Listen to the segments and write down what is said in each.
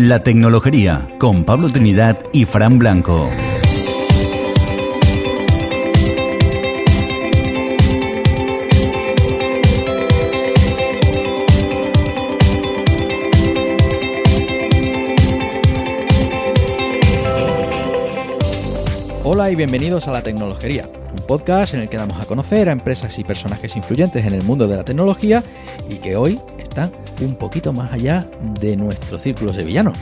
La Tecnología con Pablo Trinidad y Fran Blanco. Hola y bienvenidos a La Tecnología, un podcast en el que damos a conocer a empresas y personajes influyentes en el mundo de la tecnología y que hoy están un poquito más allá de nuestro círculo sevillano.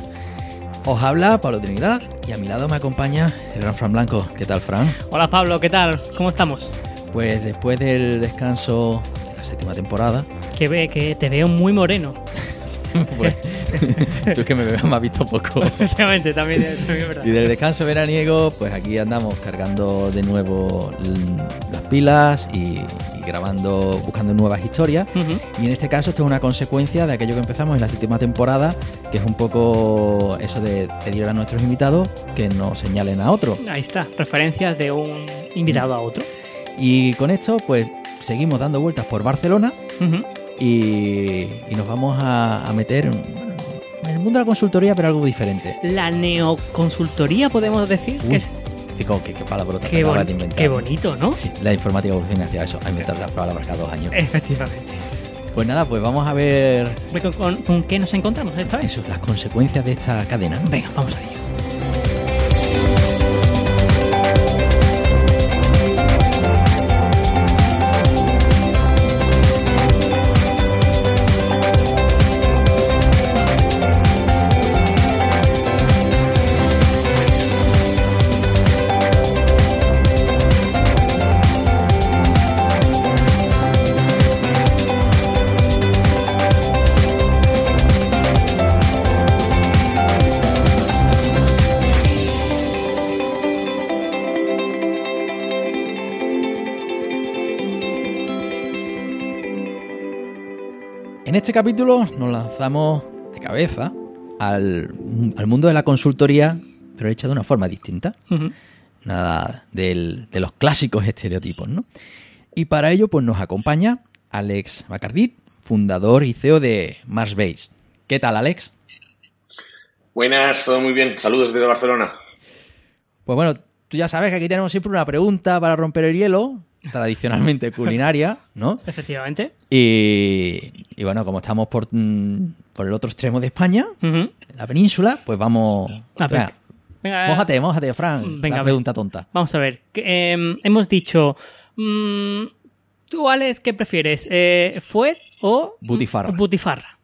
Os habla Pablo Trinidad y a mi lado me acompaña el gran Fran Blanco. ¿Qué tal, Fran? Hola Pablo, ¿qué tal? ¿Cómo estamos? Pues después del descanso de la séptima temporada, Que ve que te veo muy moreno. pues tú que me, me has visto poco. Efectivamente, también, también es verdad. Y del descanso veraniego, pues aquí andamos cargando de nuevo las pilas y grabando, buscando nuevas historias. Y en este caso esto es una consecuencia de aquello que empezamos en la séptima temporada, que es un poco eso de pedir a nuestros invitados que nos señalen a otro. Ahí está, referencias de un invitado a otro. Y con esto, pues seguimos dando vueltas por Barcelona y, y nos vamos a, a meter en, en el mundo de la consultoría, pero algo diferente. La neoconsultoría, podemos decir. Uy, que es- Chico, qué, qué palabrota qué, boni- de inventar. qué bonito, ¿no? Sí, la informática evoluciona hacia eso, a inventar las palabras cada dos años. Efectivamente. Pues nada, pues vamos a ver ¿Con, con- con qué nos encontramos esta vez? eso, las consecuencias de esta cadena. Venga, vamos a ello. En este capítulo nos lanzamos de cabeza al, al mundo de la consultoría, pero hecha de una forma distinta. Nada del- de los clásicos estereotipos, ¿no? Y para ello, pues nos acompaña Alex Bacardit, fundador y CEO de Marsbase. ¿Qué tal, Alex? Buenas, todo muy bien. Saludos desde Barcelona. Pues bueno, tú ya sabes que aquí tenemos siempre una pregunta para romper el hielo, tradicionalmente culinaria, ¿no? Efectivamente. Y, y bueno, como estamos por, mm, por el otro extremo de España, Ujú. la península, pues vamos. A ver. Venga, Venga, mójate, mójate, Fran. Venga, la a pregunta tonta. Vamos a ver. em, hemos dicho. mm, ¿Tú, Alex, qué prefieres? Eh, ¿Fuet o. Butifarra. Butifarra.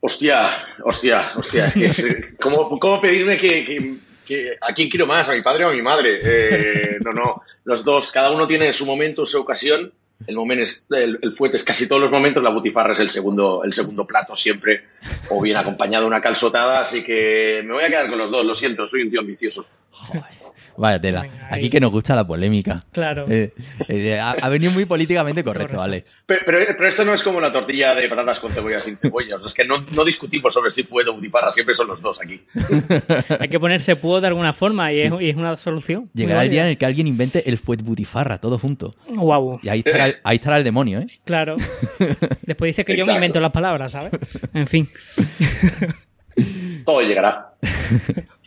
Hostia, hostia, hostia. es que es- ¿cómo, cómo pedirme que, que- que- a quién quiero más? ¿A mi padre o a mi madre? Eh, no, no. Los dos, cada uno tiene su momento, su ocasión. El, momento es, el, el fuete es casi todos los momentos, la butifarra es el segundo, el segundo plato siempre, o bien acompañado de una calzotada, así que me voy a quedar con los dos, lo siento, soy un tío ambicioso. Vaya tela. Venga, Aquí que nos gusta la polémica. Claro. Eh, eh, ha, ha venido muy políticamente correcto, Correcto. Alex. Pero, pero, pero esto no es como la tortilla de patatas con cebolla sin cebolla, es que no, no discutimos sobre si fuete o butifarra, siempre son los dos aquí. Hay que ponerse pudo de alguna forma y, es, y es una solución. Llegará el día en el que alguien invente el fuet butifarra, todo junto. Guau. Y ahí estará, el- ahí estará el demonio, ¿eh? Claro. Después dice que yo me invento las palabras, ¿sabes? En fin. Todo llegará.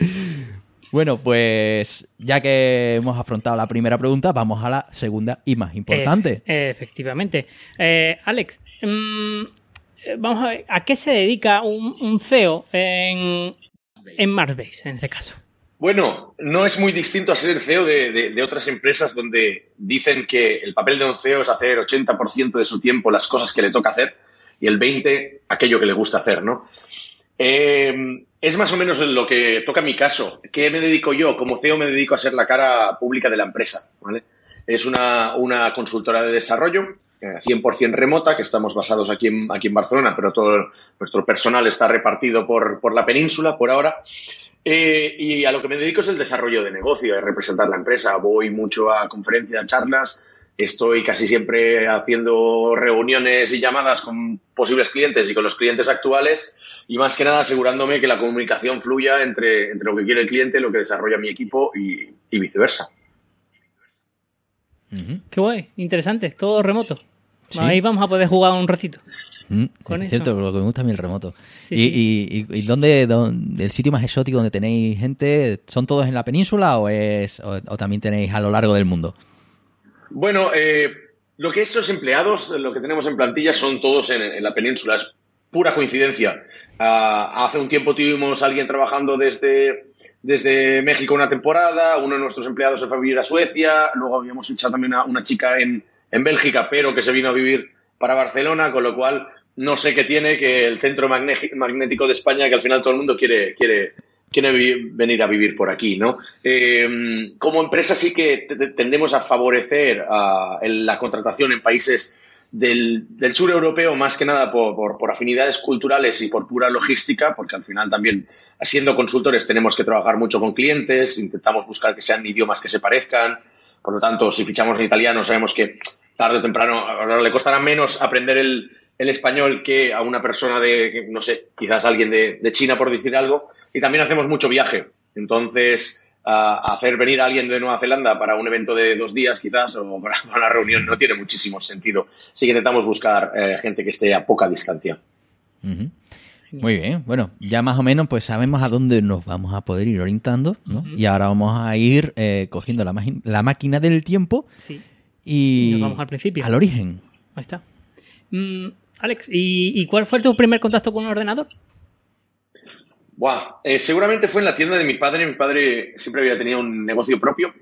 Bueno, pues ya que hemos afrontado la primera pregunta, vamos a la segunda y más importante. Efe- efectivamente. Eh, Alex, mm, eh, vamos a ver, ¿a qué se dedica un, un CEO en, en Marsbase, en este caso? Bueno, no es muy distinto a ser el CEO de, de- de otras empresas donde dicen que el papel de un CEO es hacer 80% de su tiempo las cosas que le toca hacer y el 20% aquello que le gusta hacer, ¿no? Eh, es más o menos lo que toca mi caso. ¿Qué me dedico yo? Como CEO me dedico a ser la cara pública de la empresa. Es una, una consultora de desarrollo eh, 100% remota, que estamos basados aquí en, aquí en Barcelona, pero todo nuestro personal está repartido por, por la península por ahora. Eh, y a lo que me dedico es el desarrollo de negocio, es representar la empresa. Voy mucho a conferencias, charlas, estoy casi siempre haciendo reuniones y llamadas con posibles clientes y con los clientes actuales y más que nada asegurándome que la comunicación fluya entre, entre lo que quiere el cliente, lo que desarrolla mi equipo y, y viceversa. Qué guay, interesante, todo remoto. Sí. Ahí vamos a poder jugar un ratito. Mm, Con es eso. cierto, lo que me gusta a mí el remoto. Sí, ¿Y, y, y- y dónde, dónde- el sitio más exótico donde tenéis gente, son todos en la península o es o, o también tenéis a lo largo del mundo? Bueno, eh, lo que estos empleados, lo que tenemos en plantilla, son todos en, en la península. Es pura coincidencia. Ah, hace un tiempo tuvimos a alguien trabajando desde, desde México una temporada, uno de nuestros empleados se fue a vivir a Suecia, luego habíamos fichado también a una chica en, en Bélgica, pero que se vino a vivir para Barcelona, con lo cual no sé qué tiene que el centro magnético de España, que al final todo el mundo quiere, quiere, quiere venir a vivir por aquí, ¿no? Eh, como empresa sí que te- te- tendemos a favorecer el- la contratación en países del, del sur europeo, más que nada por, por- por afinidades culturales y por pura logística, porque al final también, siendo consultores, tenemos que trabajar mucho con clientes, intentamos buscar que sean idiomas que se parezcan, por lo tanto, si fichamos en italiano, sabemos que tarde o temprano ahora le costará menos aprender el, el español que a una persona de, no sé, quizás alguien de, de China, por decir algo. Y también hacemos mucho viaje. Entonces, a hacer venir a alguien de Nueva Zelanda para un evento de dos días, quizás, o para una reunión, no tiene muchísimo sentido. Sí que intentamos buscar eh, gente que esté a poca distancia. Muy bien, bueno, ya más o menos pues sabemos a dónde nos vamos a poder ir orientando, ¿no? Y ahora vamos a ir eh, cogiendo la, la máquina del tiempo Sí, y Nos vamos al principio. al origen. ahí está. Mm, Alex, ¿y, y cuál fue tu primer contacto con un ordenador? Buah, eh, seguramente fue en la tienda de mi padre. Mi padre siempre había tenido un negocio propio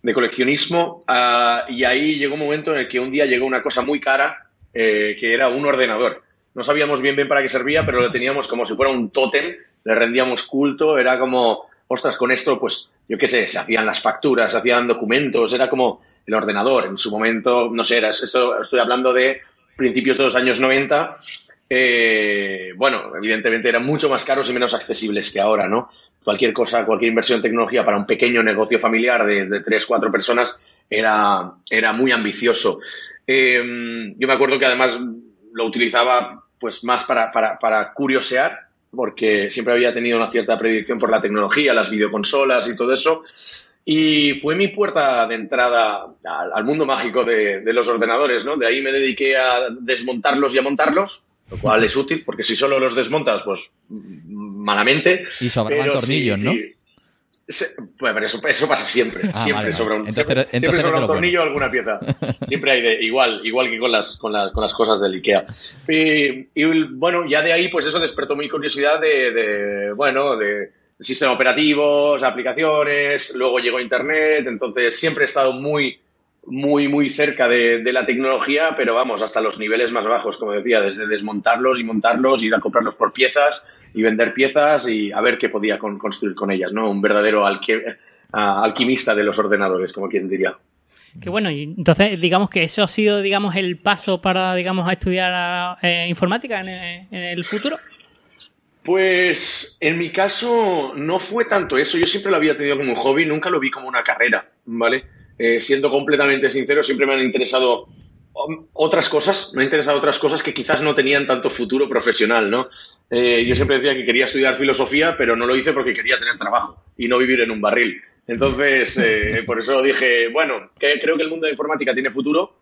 de coleccionismo ah, y ahí llegó un momento en el que un día llegó una cosa muy cara eh, que era un ordenador. No sabíamos bien bien para qué servía, pero lo teníamos como si fuera un tótem, le rendíamos culto, era como, ostras, con esto, pues, yo qué sé, se hacían las facturas, se hacían documentos, era como el ordenador. En su momento, no sé, esto, estoy hablando de principios de los años 90, eh, bueno, evidentemente eran mucho más caros y menos accesibles que ahora, ¿no? Cualquier cosa, cualquier inversión en tecnología para un pequeño negocio familiar de, tres, cuatro personas era, era muy ambicioso. Eh, yo me acuerdo que además lo utilizaba pues más para, para, curiosear, porque siempre había tenido una cierta predicción por la tecnología, las videoconsolas y todo eso. Y fue mi puerta de entrada al, al mundo mágico de, de los ordenadores, ¿no? De ahí me dediqué a desmontarlos y a montarlos, lo cual es útil, porque si solo los desmontas, pues malamente. Y sobraban tornillos, sí, ¿no? sí. Se- bueno, pero eso, eso pasa siempre, Ah, siempre vale, sobra un, Entonces siempre, entonces sobra un tornillo o alguna pieza. Siempre hay de, igual, igual que con las, con las, con las cosas del IKEA. Y, y, bueno, ya de ahí, pues eso despertó mi curiosidad de, de, bueno, de sistemas operativos, aplicaciones, luego llegó Internet, entonces siempre he estado muy, muy, muy cerca de, de la tecnología, pero vamos, hasta los niveles más bajos, como decía, desde desmontarlos y montarlos, ir a comprarlos por piezas y vender piezas y a ver qué podía con- construir con ellas, ¿no? Un verdadero ah, alquimista de los ordenadores, como quien diría. Que bueno, y entonces digamos que eso ha sido, digamos, el paso para, digamos, a estudiar eh, informática en, en el futuro. Pues en mi caso no fue tanto eso, yo siempre lo había tenido como un hobby, nunca lo vi como una carrera, ¿vale? Eh, siendo completamente sincero, siempre me han interesado otras cosas, me han interesado otras cosas que quizás no tenían tanto futuro profesional, ¿no? Eh, yo siempre decía que quería estudiar filosofía, pero no lo hice porque quería tener trabajo y no vivir en un barril. Entonces, eh, por eso dije, bueno, que creo que el mundo de informática tiene futuro.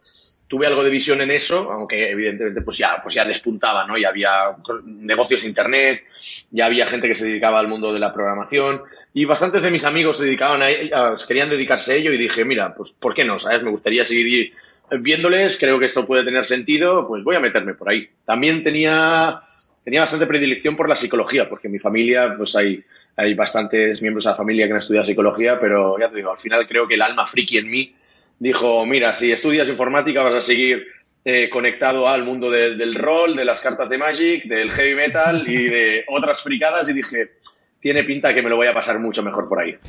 Tuve algo de visión en eso, aunque evidentemente pues ya, pues ya despuntaba, ¿no? Ya había negocios de internet, ya había gente que se dedicaba al mundo de la programación y bastantes de mis amigos se dedicaban a, a- querían dedicarse a ello y dije, mira, pues ¿por qué no? ¿Sabes? Me gustaría seguir viéndoles, creo que esto puede tener sentido, pues voy a meterme por ahí. También tenía, tenía bastante predilección por la psicología, porque en mi familia, pues hay, hay bastantes miembros de la familia que han estudiado psicología, pero ya te digo, al final creo que el alma friki en mí dijo, mira, si estudias informática vas a seguir eh, conectado al mundo de- del rol, de las cartas de Magic, del heavy metal y de otras fricadas y dije, tiene pinta que me lo voy a pasar mucho mejor por ahí.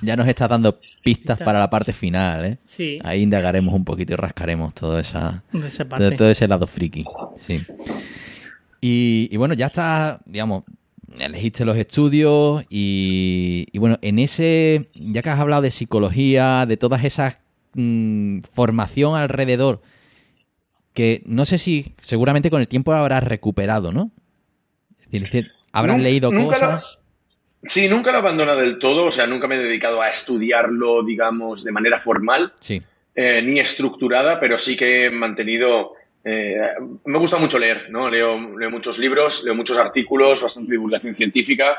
Ya nos está dando pistas para la parte final, ¿eh? Sí, Ahí indagaremos un poquito y rascaremos toda esa, de esa todo, todo ese lado friki. Sí. Y, y bueno, ya está, digamos, elegiste los estudios y, y bueno, en ese, ya que has hablado de psicología, de todas esas mm, formación alrededor, que no sé si seguramente con el tiempo habrás recuperado, ¿no? Es decir, es decir, habrás Nun- leído nunca cosas. Sí, nunca lo he abandonado del todo, o sea, nunca me he dedicado a estudiarlo, digamos, de manera formal. Sí. eh, ni estructurada, pero sí que he mantenido me gusta mucho leer, ¿no? Leo, leo muchos libros, leo muchos artículos, bastante divulgación científica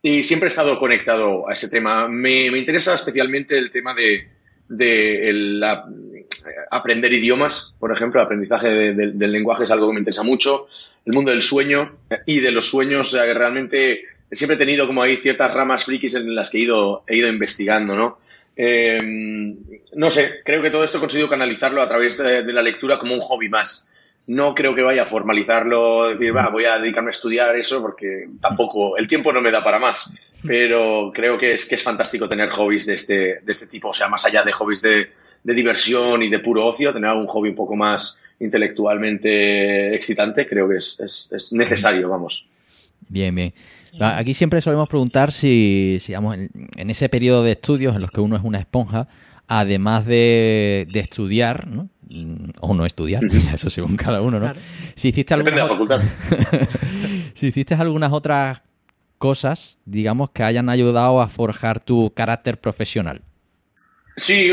y siempre he estado conectado a ese tema. Me, me interesa especialmente el tema de, de la, aprender idiomas, por ejemplo, el aprendizaje del lenguaje es algo que me interesa mucho, el mundo del sueño y de los sueños, o realmente siempre he tenido como ahí ciertas ramas frikis en las que he ido, he ido investigando, ¿no? Eh, no sé, creo que todo esto he conseguido canalizarlo a través de, la lectura como un hobby más. No creo que vaya a formalizarlo, decir, va, voy a dedicarme a estudiar eso porque tampoco, el tiempo no me da para más. Pero creo que es, que es fantástico tener hobbies de este, de este tipo, o sea, más allá de hobbies de, de diversión y de puro ocio, tener un hobby un poco más intelectualmente excitante, creo que es, es, necesario, vamos. Bien, bien. Aquí siempre solemos preguntar si, si digamos, en, ese periodo de estudios en los que uno es una esponja, además de, de estudiar, ¿no? O no estudiar, eso según cada uno, ¿no? Si hiciste algunas, si hiciste algunas otras cosas, digamos, que hayan ayudado a forjar tu carácter profesional. Sí,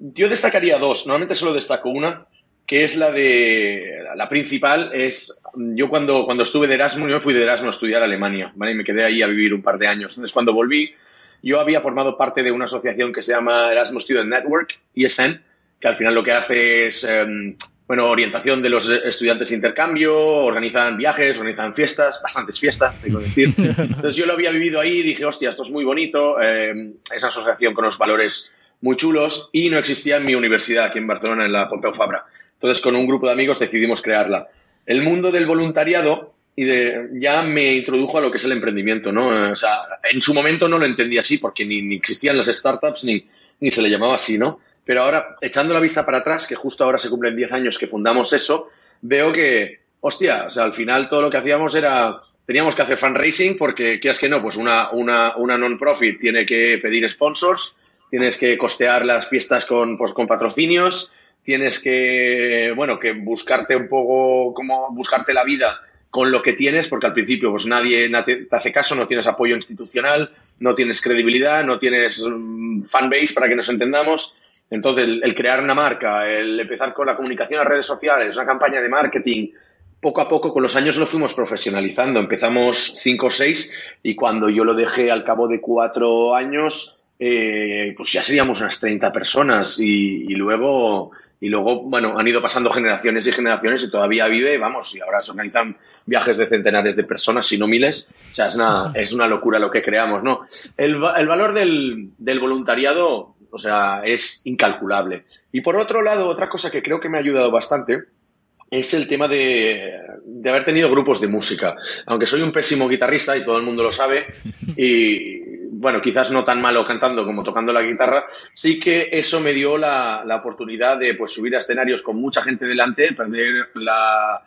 yo destacaría dos. Normalmente solo destaco una, que es la de. La principal es. Yo cuando, cuando estuve de Erasmus, yo fui de Erasmus a estudiar a Alemania, ¿vale? Y me quedé ahí a vivir un par de años. Entonces, cuando volví, yo había formado parte de una asociación que se llama Erasmus Student Network, ESN, que al final lo que hace es. Em, bueno, orientación de los estudiantes de intercambio, organizan viajes, organizan fiestas, bastantes fiestas, tengo que decir. Entonces yo lo había vivido ahí y dije, hostia, esto es muy bonito, eh, esa asociación con los valores muy chulos y no existía en mi universidad aquí en Barcelona, en la Pompeu Fabra. Entonces, con un grupo de amigos decidimos crearla. El mundo del voluntariado y de, ya me introdujo a lo que es el emprendimiento, ¿no? O sea, en su momento no lo entendía así porque ni, existían las startups ni, ni se le llamaba así, ¿no? Pero ahora, echando la vista para atrás, que justo ahora se cumplen 10 años que fundamos eso, veo que, hostia, o sea, al final todo lo que hacíamos era, teníamos que hacer fundraising porque, ¿qué es que no? Pues una, una, una non-profit tiene que pedir sponsors, tienes que costear las fiestas con, pues, con patrocinios, tienes que, bueno, que buscarte un poco, como buscarte la vida con lo que tienes, porque al principio pues nadie, te hace caso, no tienes apoyo institucional, no tienes credibilidad, no tienes mm, fanbase para que nos entendamos. Entonces, el, crear una marca, el empezar con la comunicación en redes sociales, una campaña de marketing, poco a poco con los años lo fuimos profesionalizando. Empezamos cinco o seis y cuando yo lo dejé al cabo de cuatro años, eh, pues ya seríamos unas 30 personas y, luego y luego, bueno, han ido pasando generaciones y generaciones y todavía vive, vamos, y ahora se organizan viajes de centenares de personas, si no miles. O sea, es una, es una locura lo que creamos, ¿no? El, el valor del, del, voluntariado, o sea, es incalculable. Y por otro lado, otra cosa que creo que me ha ayudado bastante es el tema de, de haber tenido grupos de música. Aunque soy un pésimo guitarrista y todo el mundo lo sabe, y, bueno, quizás no tan malo cantando como tocando la guitarra, sí que eso me dio la, oportunidad de pues, subir a escenarios con mucha gente delante, perder, la,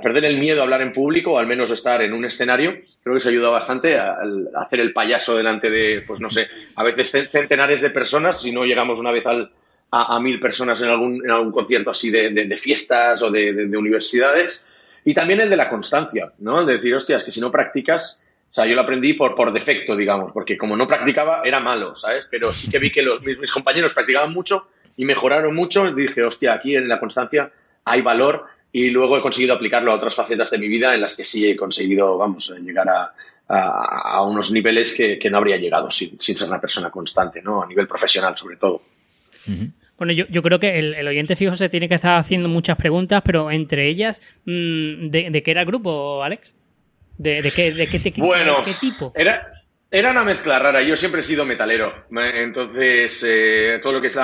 perder el miedo a hablar en público, o al menos estar en un escenario. Creo que se ayudó bastante a, hacer el payaso delante de, pues no sé, a veces centenares de personas, si no llegamos una vez al, a, mil personas en algún, en algún concierto así de, fiestas o de, de, universidades. Y también el de la constancia, ¿no? De decir, hostias, que si no practicas, o sea, yo lo aprendí por, por defecto, digamos, porque como no practicaba, era malo, ¿sabes? Pero sí que vi que los, mis, compañeros practicaban mucho y mejoraron mucho. Dije, hostia, aquí en la constancia hay valor y luego he conseguido aplicarlo a otras facetas de mi vida en las que sí he conseguido, vamos, llegar a, a, unos niveles que, que, no habría llegado sin, sin, ser una persona constante, ¿no? A nivel profesional, sobre todo. Bueno, yo, yo, creo que el, el, oyente fijo se tiene que estar haciendo muchas preguntas, pero entre ellas, mm, ¿de, de qué era el grupo, Alex? ¿De, de qué, de qué, bueno, qué tipo? Era, era una mezcla rara. Yo siempre he sido metalero. Entonces, eh, todo lo que es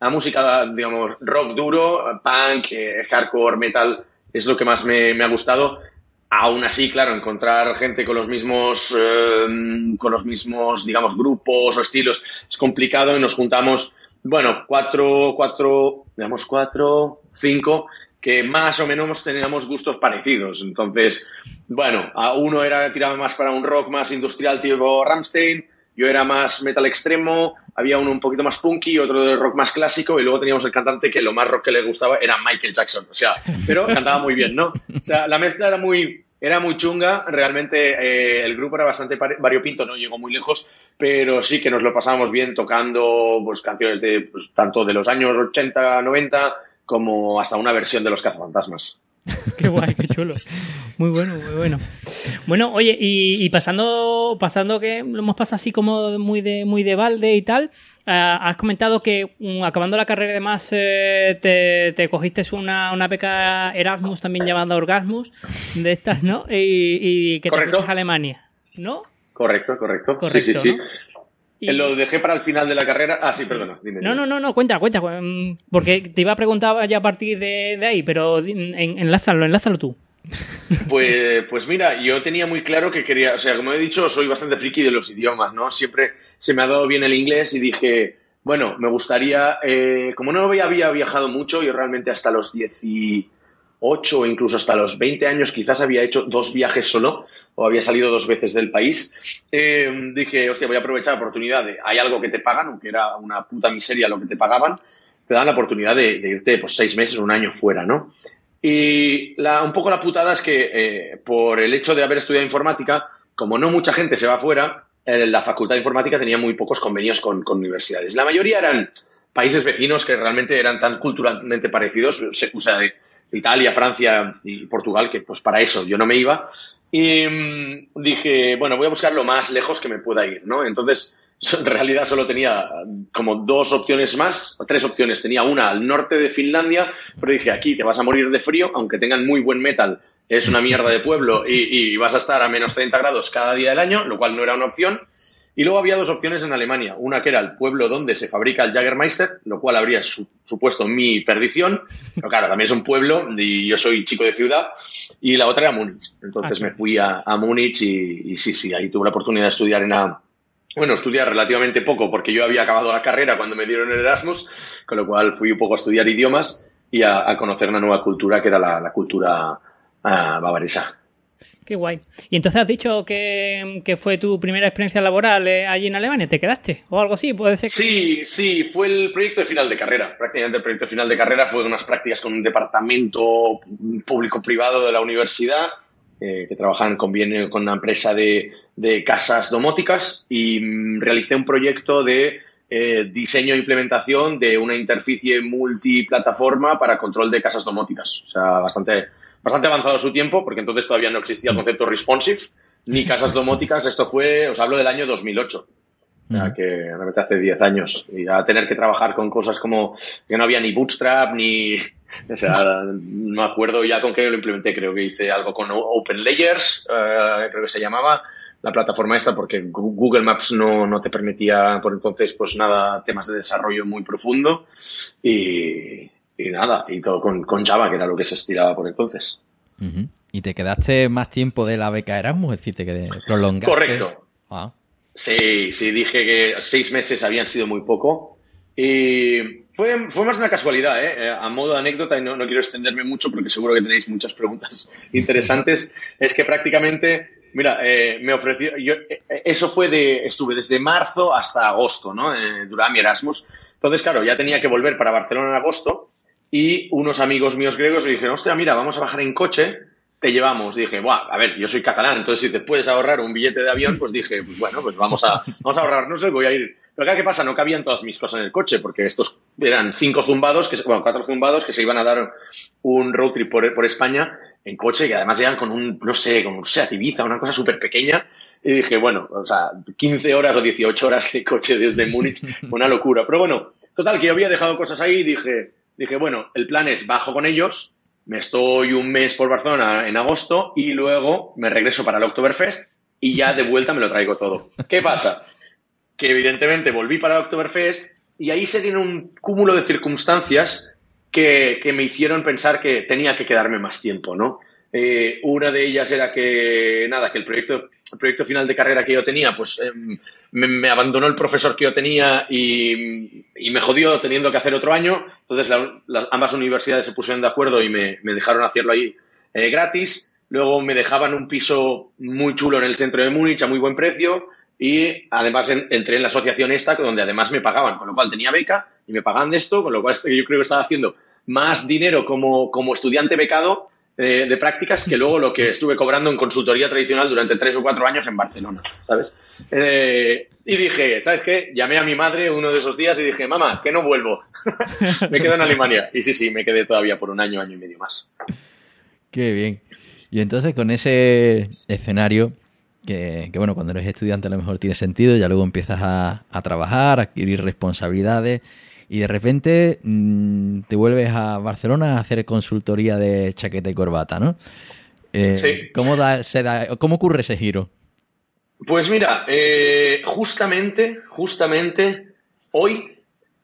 la, música, digamos, rock duro, punk, eh, hardcore, metal, es lo que más me, ha gustado. Aún así, claro, encontrar gente con los mismos, eh, con los mismos, digamos, grupos o estilos es complicado y nos juntamos, bueno, cuatro, cuatro, digamos, cuatro, cinco que más o menos teníamos gustos parecidos. Entonces, bueno, a uno era tiraba más para un rock más industrial tipo Ramstein, yo era más metal extremo, había uno un poquito más punky, otro de rock más clásico, y luego teníamos el cantante que lo más rock que le gustaba era Michael Jackson. O sea, pero cantaba muy bien, ¿no? O sea, la mezcla era muy, era muy chunga, realmente eh, el grupo era bastante variopinto, no llegó muy lejos, pero sí que nos lo pasábamos bien tocando pues, canciones de pues, tanto de los años 80, 90, como hasta una versión de los cazafantasmas. qué guay, qué chulo. Muy bueno, muy bueno. Bueno, oye, y, pasando, pasando que lo hemos pasado así como muy de, muy de balde y tal, eh, has comentado que mm, acabando la carrera y demás eh, te, cogiste una, una, beca Erasmus, también llamada Orgasmus, de estas, ¿no? Y, que te fuiste a Alemania, ¿no? Correcto, correcto. sí, sí, sí. Lo dejé para el final de la carrera. Ah, sí, perdona. no, no, no, no, cuenta, cuenta. Mm, porque te iba a preguntar ya a partir de, ahí, pero enlázalo, enlázalo tú. Pues, pues mira, yo tenía muy claro que quería, o sea, como he dicho, soy bastante friki de los idiomas, ¿no? Siempre se me ha dado bien el inglés y dije, bueno, me gustaría, eh, como no había viajado mucho, yo realmente hasta los 10 8 o incluso hasta los 20 años quizás había hecho dos viajes solo o había salido dos veces del país, eh, dije, hostia, voy a aprovechar la oportunidad hay algo que te pagan, aunque era una puta miseria lo que te pagaban, te dan la oportunidad de, irte pues seis meses, un año fuera, ¿no? Y la, un poco la putada es que eh, por el hecho de haber estudiado informática, como no mucha gente se va fuera, eh, la facultad de informática tenía muy pocos convenios con, universidades. La mayoría eran países vecinos que realmente eran tan culturalmente parecidos, o sea, Italia, Francia y Portugal, que pues para eso yo no me iba. Y mm, dije, bueno, voy a buscar lo más lejos que me pueda ir, ¿no? Entonces, en realidad solo tenía como dos opciones más, tres opciones. Tenía una al norte de Finlandia, pero dije, aquí te vas a morir de frío, aunque tengan muy buen metal, es una mierda de pueblo y, y vas a estar a menos 30 grados cada día del año, lo cual no era una opción. Y luego había dos opciones en Alemania. Una que era el pueblo donde se fabrica el Jagermeister, lo cual habría supuesto mi perdición. Pero claro, también es un pueblo y yo soy chico de ciudad. Y la otra era Múnich. Entonces me fui a, Múnich y, sí, sí, ahí tuve la oportunidad de estudiar en la, bueno, estudiar relativamente poco porque yo había acabado la carrera cuando me dieron el Erasmus, con lo cual fui un poco a estudiar idiomas y a, conocer una nueva cultura que era la, cultura uh, bavaresa. Qué guay. Y entonces has dicho que, fue tu primera experiencia laboral eh, allí en Alemania. ¿Te quedaste? ¿O algo así? ¿Puede ser? Sí, sí, fue el proyecto de final de carrera. Prácticamente el proyecto de final de carrera fue de unas prácticas con un departamento público-privado de la universidad eh, que trabajaba en convenio con una empresa de, casas domóticas y mm, realicé un proyecto de eh, diseño e implementación de una interficie multiplataforma para control de casas domóticas. O sea, bastante bastante avanzado su tiempo, porque entonces todavía no existía el concepto responsive, ni casas domóticas. Esto fue, os hablo del año 2008. O sea, que realmente hace 10 años. Y a tener que trabajar con cosas como que no había ni Bootstrap, ni. O sea, no me acuerdo ya con qué lo implementé. Creo que hice algo con Open Layers, eh, creo que se llamaba la plataforma esta, porque Google Maps no, no te permitía por entonces, pues nada, temas de desarrollo muy profundo. Y, y nada, y todo con, Java, que era lo que se estiraba por entonces. ¿Y te quedaste más tiempo de la beca Erasmus? Es decir, te quedé prolongaste. Correcto. Ah. Sí, sí, dije que seis meses habían sido muy poco. Y fue, fue más una casualidad, ¿eh? eh a modo de anécdota, y no, no, quiero extenderme mucho porque seguro que tenéis muchas preguntas interesantes, es que prácticamente, mira, eh, me ofreció, yo, eh, eso fue de, estuve desde marzo hasta agosto, ¿no? durante mi Erasmus. Entonces, claro, ya tenía que volver para Barcelona en agosto y unos amigos míos griegos me dijeron, hostia, mira, vamos a bajar en coche, te llevamos. Y dije, Buah, a ver, yo soy catalán, entonces si te puedes ahorrar un billete de avión, pues dije, pues bueno, pues vamos a, vamos a ahorrar, no sé, voy a ir. Pero ¿qué pasa? No cabían todas mis cosas en el coche, porque estos eran cinco zumbados, que, bueno, cuatro zumbados que se iban a dar un road trip por, por España en coche, y además eran con un, no sé, con un Seat Ibiza, una cosa súper pequeña. Y dije, bueno, o sea, 15 horas o 18 horas de coche desde Múnich, una locura. Pero bueno, total, que yo había dejado cosas ahí y dije, dije, bueno, el plan es bajo con ellos, me estoy un mes por Barcelona en agosto y luego me regreso para el Oktoberfest y ya de vuelta me lo traigo todo. ¿Qué pasa? Que evidentemente volví para el Oktoberfest y ahí se tiene un cúmulo de circunstancias que, me hicieron pensar que tenía que quedarme más tiempo, ¿no? Eh, una de ellas era que, nada, que el proyecto proyecto final de carrera que yo tenía, pues em, me, abandonó el profesor que yo tenía y, me jodió teniendo que hacer otro año. Entonces las, ambas universidades se pusieron de acuerdo y me, dejaron hacerlo ahí eh, gratis. Luego me dejaban un piso muy chulo en el centro de Múnich a muy buen precio y además entré en la asociación esta donde además me pagaban, con lo cual tenía beca y me pagaban de esto, con lo cual yo creo que estaba haciendo más dinero como, como estudiante becado de prácticas que luego lo que estuve cobrando en consultoría tradicional durante tres o cuatro años en Barcelona, ¿sabes? Eh, y dije, ¿sabes qué? Llamé a mi madre uno de esos días y dije, mamá, que no vuelvo. me quedo en Alemania. Y sí, sí, me quedé todavía por un año, año y medio más. Qué bien. Y entonces con ese escenario, que, bueno, cuando eres estudiante a lo mejor tiene sentido, ya luego empiezas a, a trabajar, a adquirir responsabilidades y de repente mm, te vuelves a Barcelona a hacer consultoría de chaqueta y corbata, ¿no? Eh, Sí. ¿cómo, da- se da- ¿Cómo ocurre ese giro? Pues mira, eh, justamente, justamente hoy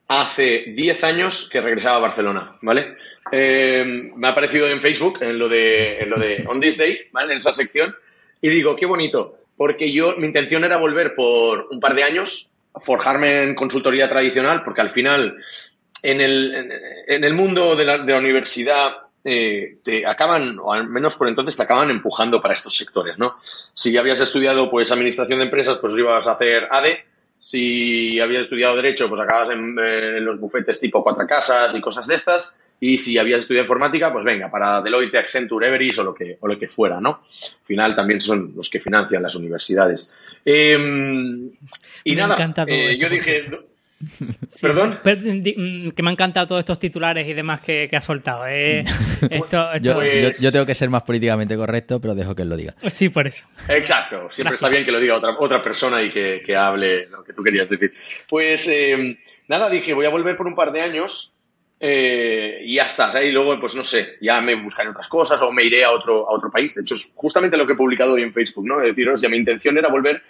hace 10 años que regresaba a Barcelona, ¿vale? Eh, me ha aparecido en Facebook, en lo de, en lo de On This Day, ¿vale? En esa sección, y digo, qué bonito, porque yo, mi intención era volver por un par de años, forjarme en consultoría tradicional, porque al final, en el, en, el mundo de la, de la universidad, eh, te acaban, o al menos por entonces, te acaban empujando para estos sectores, ¿no? Si habías estudiado, pues, administración de empresas, pues ibas a hacer ADE. Si habías estudiado Derecho, pues acabas en, en los bufetes tipo Cuatro Casas y cosas de estas. Y si habías estudiado Informática, pues venga, para Deloitte, Accenture, Everest o lo que, o lo que fuera, ¿no? Al final también son los que financian las universidades. Eh, y Me nada, eh, yo dije... Sí. ¿Perdón? Mm, que me han encantado todos estos titulares y demás que, que has soltado. eh. Esto, Yo, esto- Pues- yo- yo tengo que ser más políticamente correcto, pero dejo que él lo diga. Sí, por eso. Exacto, siempre Gracias. está bien que lo diga otra, otra persona y que, que hable lo que tú querías decir. Pues eh, nada, dije, voy a volver por un par de años eh, y ya está. ¿sabes? Y luego, pues no sé, ya me buscaré otras cosas o me iré a otro, a otro país. De hecho, es justamente lo que he publicado hoy en Facebook, ¿no? Es decir, o sea, mi intención era volver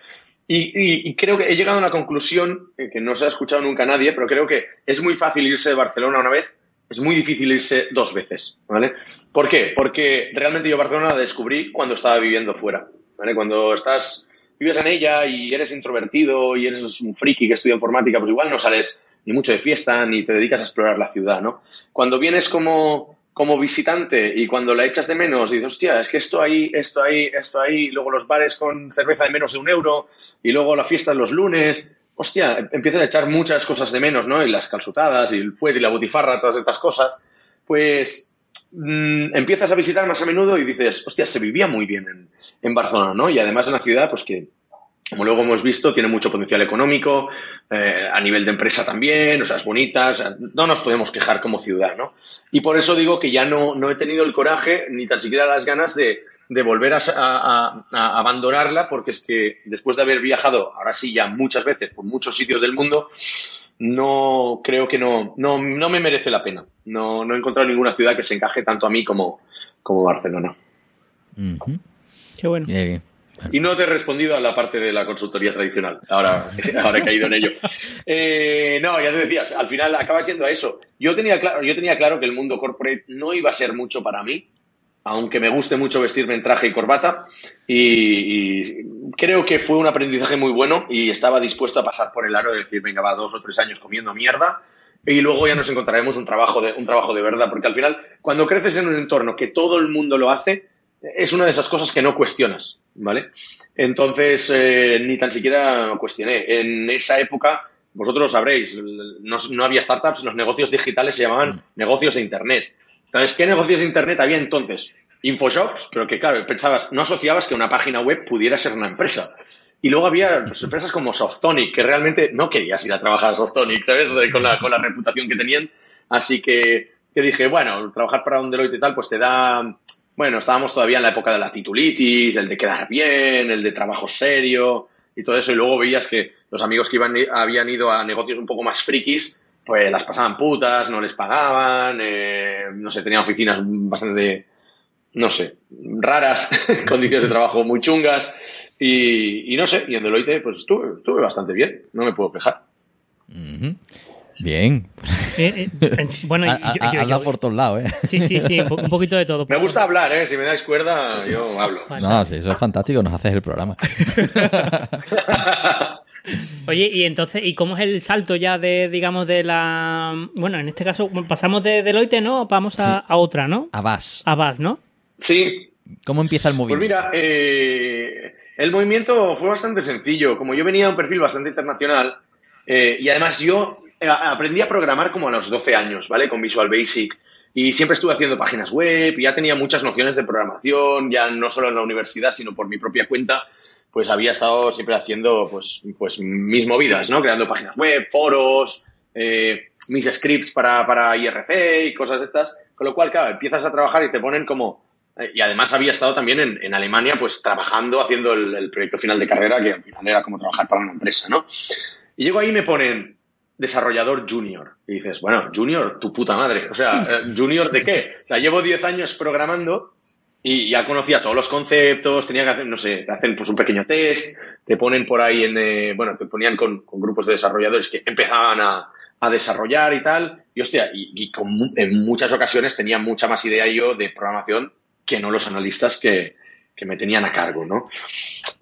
y, creo que he llegado a una conclusión eh, que no se ha escuchado nunca nadie, pero creo que es muy fácil irse de Barcelona una vez, es muy difícil irse dos veces, ¿vale? ¿Por qué? Porque realmente yo Barcelona la descubrí cuando estaba viviendo fuera, ¿vale? Cuando estás, vives en ella y eres introvertido y eres un friki que estudia informática, pues igual no sales ni mucho de fiesta ni te dedicas a explorar la ciudad, ¿no? Cuando vienes como, como visitante y cuando la echas de menos dices, hostia, es que esto ahí, esto ahí, esto ahí, y luego los bares con cerveza de menos de un euro y luego la fiesta los lunes, hostia, em- empiezas a echar muchas cosas de menos, ¿no? Y las calzutadas y el fuet y la botifarra, todas estas cosas, pues mm, empiezas a visitar más a menudo y dices, hostia, se vivía muy bien en, en Barcelona, ¿no? Y además es una ciudad, pues que como luego hemos visto, tiene mucho potencial económico, eh, a nivel de empresa también, o sea, es bonita, o sea, no nos podemos quejar como ciudad, ¿no? Y por eso digo que ya no, no he tenido el coraje ni tan siquiera las ganas de, de volver a, a- a abandonarla, porque es que después de haber viajado, ahora sí ya muchas veces, por muchos sitios del mundo, no creo que no, no, no me merece la pena. No, no he encontrado ninguna ciudad que se encaje tanto a mí como, como Barcelona. Qué bueno. Bien, bien. Y no te he respondido a la parte de la consultoría tradicional. Ahora, ahora he caído en ello. Eh, no, ya te decías, al final acaba siendo eso. Yo tenía, claro, yo tenía claro que el mundo corporate no iba a ser mucho para mí, aunque me guste mucho vestirme en traje y corbata. Y, y creo que fue un aprendizaje muy bueno y estaba dispuesto a pasar por el aro de decir, venga, va dos o tres años comiendo mierda. Y luego ya nos encontraremos un trabajo de, un trabajo de verdad, porque al final, cuando creces en un entorno que todo el mundo lo hace, es una de esas cosas que no cuestionas, ¿vale? Entonces, eh, ni tan siquiera cuestioné. En esa época, vosotros lo sabréis, no, no había startups, los negocios digitales se llamaban negocios de Internet. Entonces, ¿qué negocios de Internet había entonces? Infoshops, pero que claro, pensabas, no asociabas que una página web pudiera ser una empresa. Y luego había pues, empresas como Softonic, que realmente no querías ir a trabajar a Softonic, ¿sabes? Con la, con la reputación que tenían. Así que, que dije, bueno, trabajar para un Deloitte y tal, pues te da... Bueno, estábamos todavía en la época de la titulitis, el de quedar bien, el de trabajo serio y todo eso. Y luego veías que los amigos que iban, habían ido a negocios un poco más frikis, pues las pasaban putas, no les pagaban, eh, no sé, tenían oficinas bastante, no sé, raras, condiciones de trabajo muy chungas. Y, no sé, y en Deloitte pues estuve, estuve bastante bien, no me puedo quejar. Ujú. Bien. Eh, eh, bueno, Ha- yo- yo- por todos lados, ¿eh? sí, sí, sí, un po- un poquito de todo. Me gusta hablar, ¿eh? Si me dais cuerda, yo hablo. No, sí, eso es fantástico, nos haces el programa. Oye, y entonces, ¿y cómo es el salto ya de, digamos, de la. Bueno, en este caso, pasamos de Deloitte, ¿no? Vamos a, a otra, ¿no? Abas. A VAS, ¿no? Sí, ¿Cómo empieza el Pues movimiento? mira, eh, el movimiento fue bastante sencillo. Como yo venía de un perfil bastante internacional eh, y además yo aprendí a programar como a los 12 años, ¿vale? Con Visual Basic. Y siempre estuve haciendo páginas web, y ya tenía muchas nociones de programación, ya no solo en la universidad, sino por mi propia cuenta, pues había estado siempre haciendo pues, pues mis movidas, ¿no? Creando páginas web, foros, eh, mis scripts para, para IRC y cosas de estas. Con lo cual, claro, empiezas a trabajar y te ponen como... eh, Y además había estado también en, en Alemania, pues trabajando, haciendo el, el proyecto final de carrera, que al final era como trabajar para una empresa, ¿no? Y llego ahí y me ponen desarrollador junior. Y dices, bueno, junior, tu puta madre. O sea, eh, junior de qué? O sea, llevo 10 años programando y ya conocía todos los conceptos, tenía que hacer, no sé, te hacen pues un pequeño test, te ponen por ahí en, eh, bueno, te ponían con, grupos de desarrolladores que empezaban a, desarrollar y tal. Y hostia, y, en muchas ocasiones tenía mucha más idea yo de programación que no los analistas que me tenían a cargo, ¿no?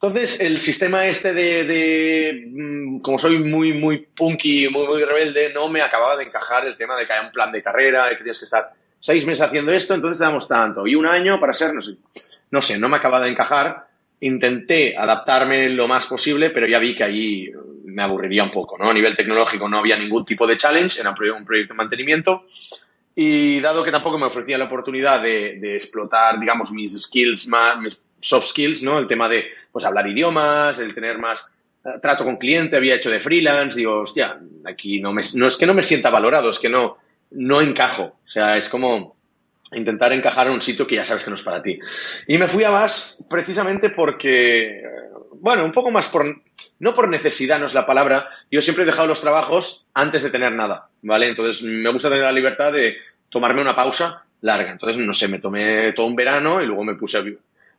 Entonces, el sistema este de, de, mm, como soy muy, muy punky, muy, muy rebelde, no me acababa de encajar el tema de que haya un plan de carrera, que tienes que estar seis meses haciendo esto, entonces te damos tanto, y un año para ser, no sé, no sé, no me acaba de encajar. Intenté adaptarme lo más posible, pero ya vi que ahí me aburriría un poco, ¿no? A nivel tecnológico no había ningún tipo de challenge, era un proyecto de mantenimiento. Y dado que tampoco me ofrecía la oportunidad de, de explotar, digamos, mis skills, más, mis soft skills, ¿no? El tema de, pues, hablar idiomas, el tener más eh, trato con cliente, había hecho de freelance, digo, hostia, aquí no, me, no es que no me sienta valorado, es que no, no encajo. O sea, es como intentar encajar en un sitio que ya sabes que no es para ti. Y me fui a VAS precisamente porque, eh, bueno, un poco más por, no por necesidad, no es la palabra, yo siempre he dejado los trabajos antes de tener nada, ¿vale? Entonces me gusta tener la libertad de tomarme una pausa larga. Entonces, no sé, me tomé todo un verano y luego me puse a,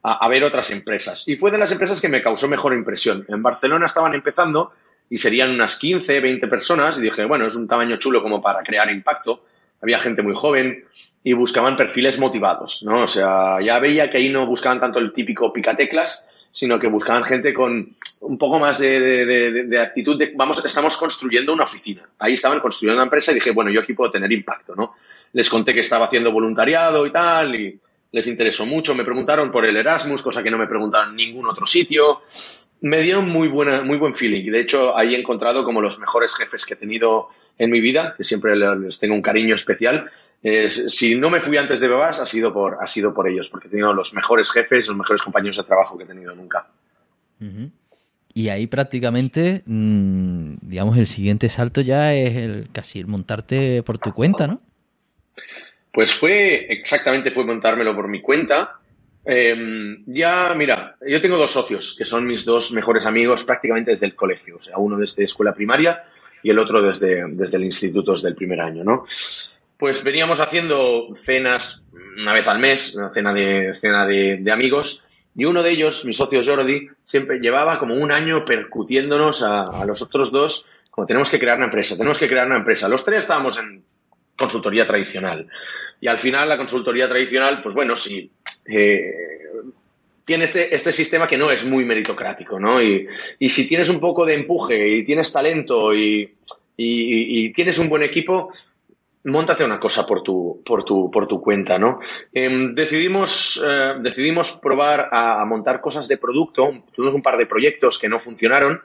a, a ver otras empresas. Y fue de las empresas que me causó mejor impresión. En Barcelona estaban empezando y serían unas 15, 20 personas y dije, bueno, es un tamaño chulo como para crear impacto. Había gente muy joven y buscaban perfiles motivados, ¿no? O sea, ya veía que ahí no buscaban tanto el típico picateclas, sino que buscaban gente con un poco más de, de, de, actitud de, vamos, estamos construyendo una oficina. Ahí estaban construyendo una empresa y dije, bueno, yo aquí puedo tener impacto, ¿no? Les conté que estaba haciendo voluntariado y tal, y les interesó mucho. Me preguntaron por el Erasmus, cosa que no me preguntaron en ningún otro sitio. Me dieron muy, buena, muy buen feeling. Y de hecho, ahí he encontrado como los mejores jefes que he tenido en mi vida, que siempre les tengo un cariño especial. Si no me fui antes de Bebas, ha sido por, ha sido por ellos, porque he tenido los mejores jefes, los mejores compañeros de trabajo que he tenido nunca. Y ahí prácticamente, mmm, digamos, el siguiente salto ya es el, casi el montarte por tu cuenta, ¿no? Pues fue, exactamente fue montármelo por mi cuenta. Eh, ya, mira, yo tengo dos socios, que son mis dos mejores amigos prácticamente desde el colegio, o sea, uno desde escuela primaria y el otro desde, desde el instituto, desde el primer año, ¿no? Pues veníamos haciendo cenas una vez al mes, una cena de, cena de, de amigos, y uno de ellos, mi socio Jordi, siempre llevaba como un año percutiéndonos a, a, los otros dos, como tenemos que crear una empresa, tenemos que crear una empresa. Los tres estábamos en consultoría tradicional. Y al final la consultoría tradicional, pues bueno, sí, eh, tiene este, este, sistema que no es muy meritocrático, ¿no? Y, y, si tienes un poco de empuje y tienes talento y, y, tienes un buen equipo, montate una cosa por tu, por tu, por tu cuenta, ¿no? Eh, decidimos, eh, decidimos probar a, a, montar cosas de producto, tuvimos un par de proyectos que no funcionaron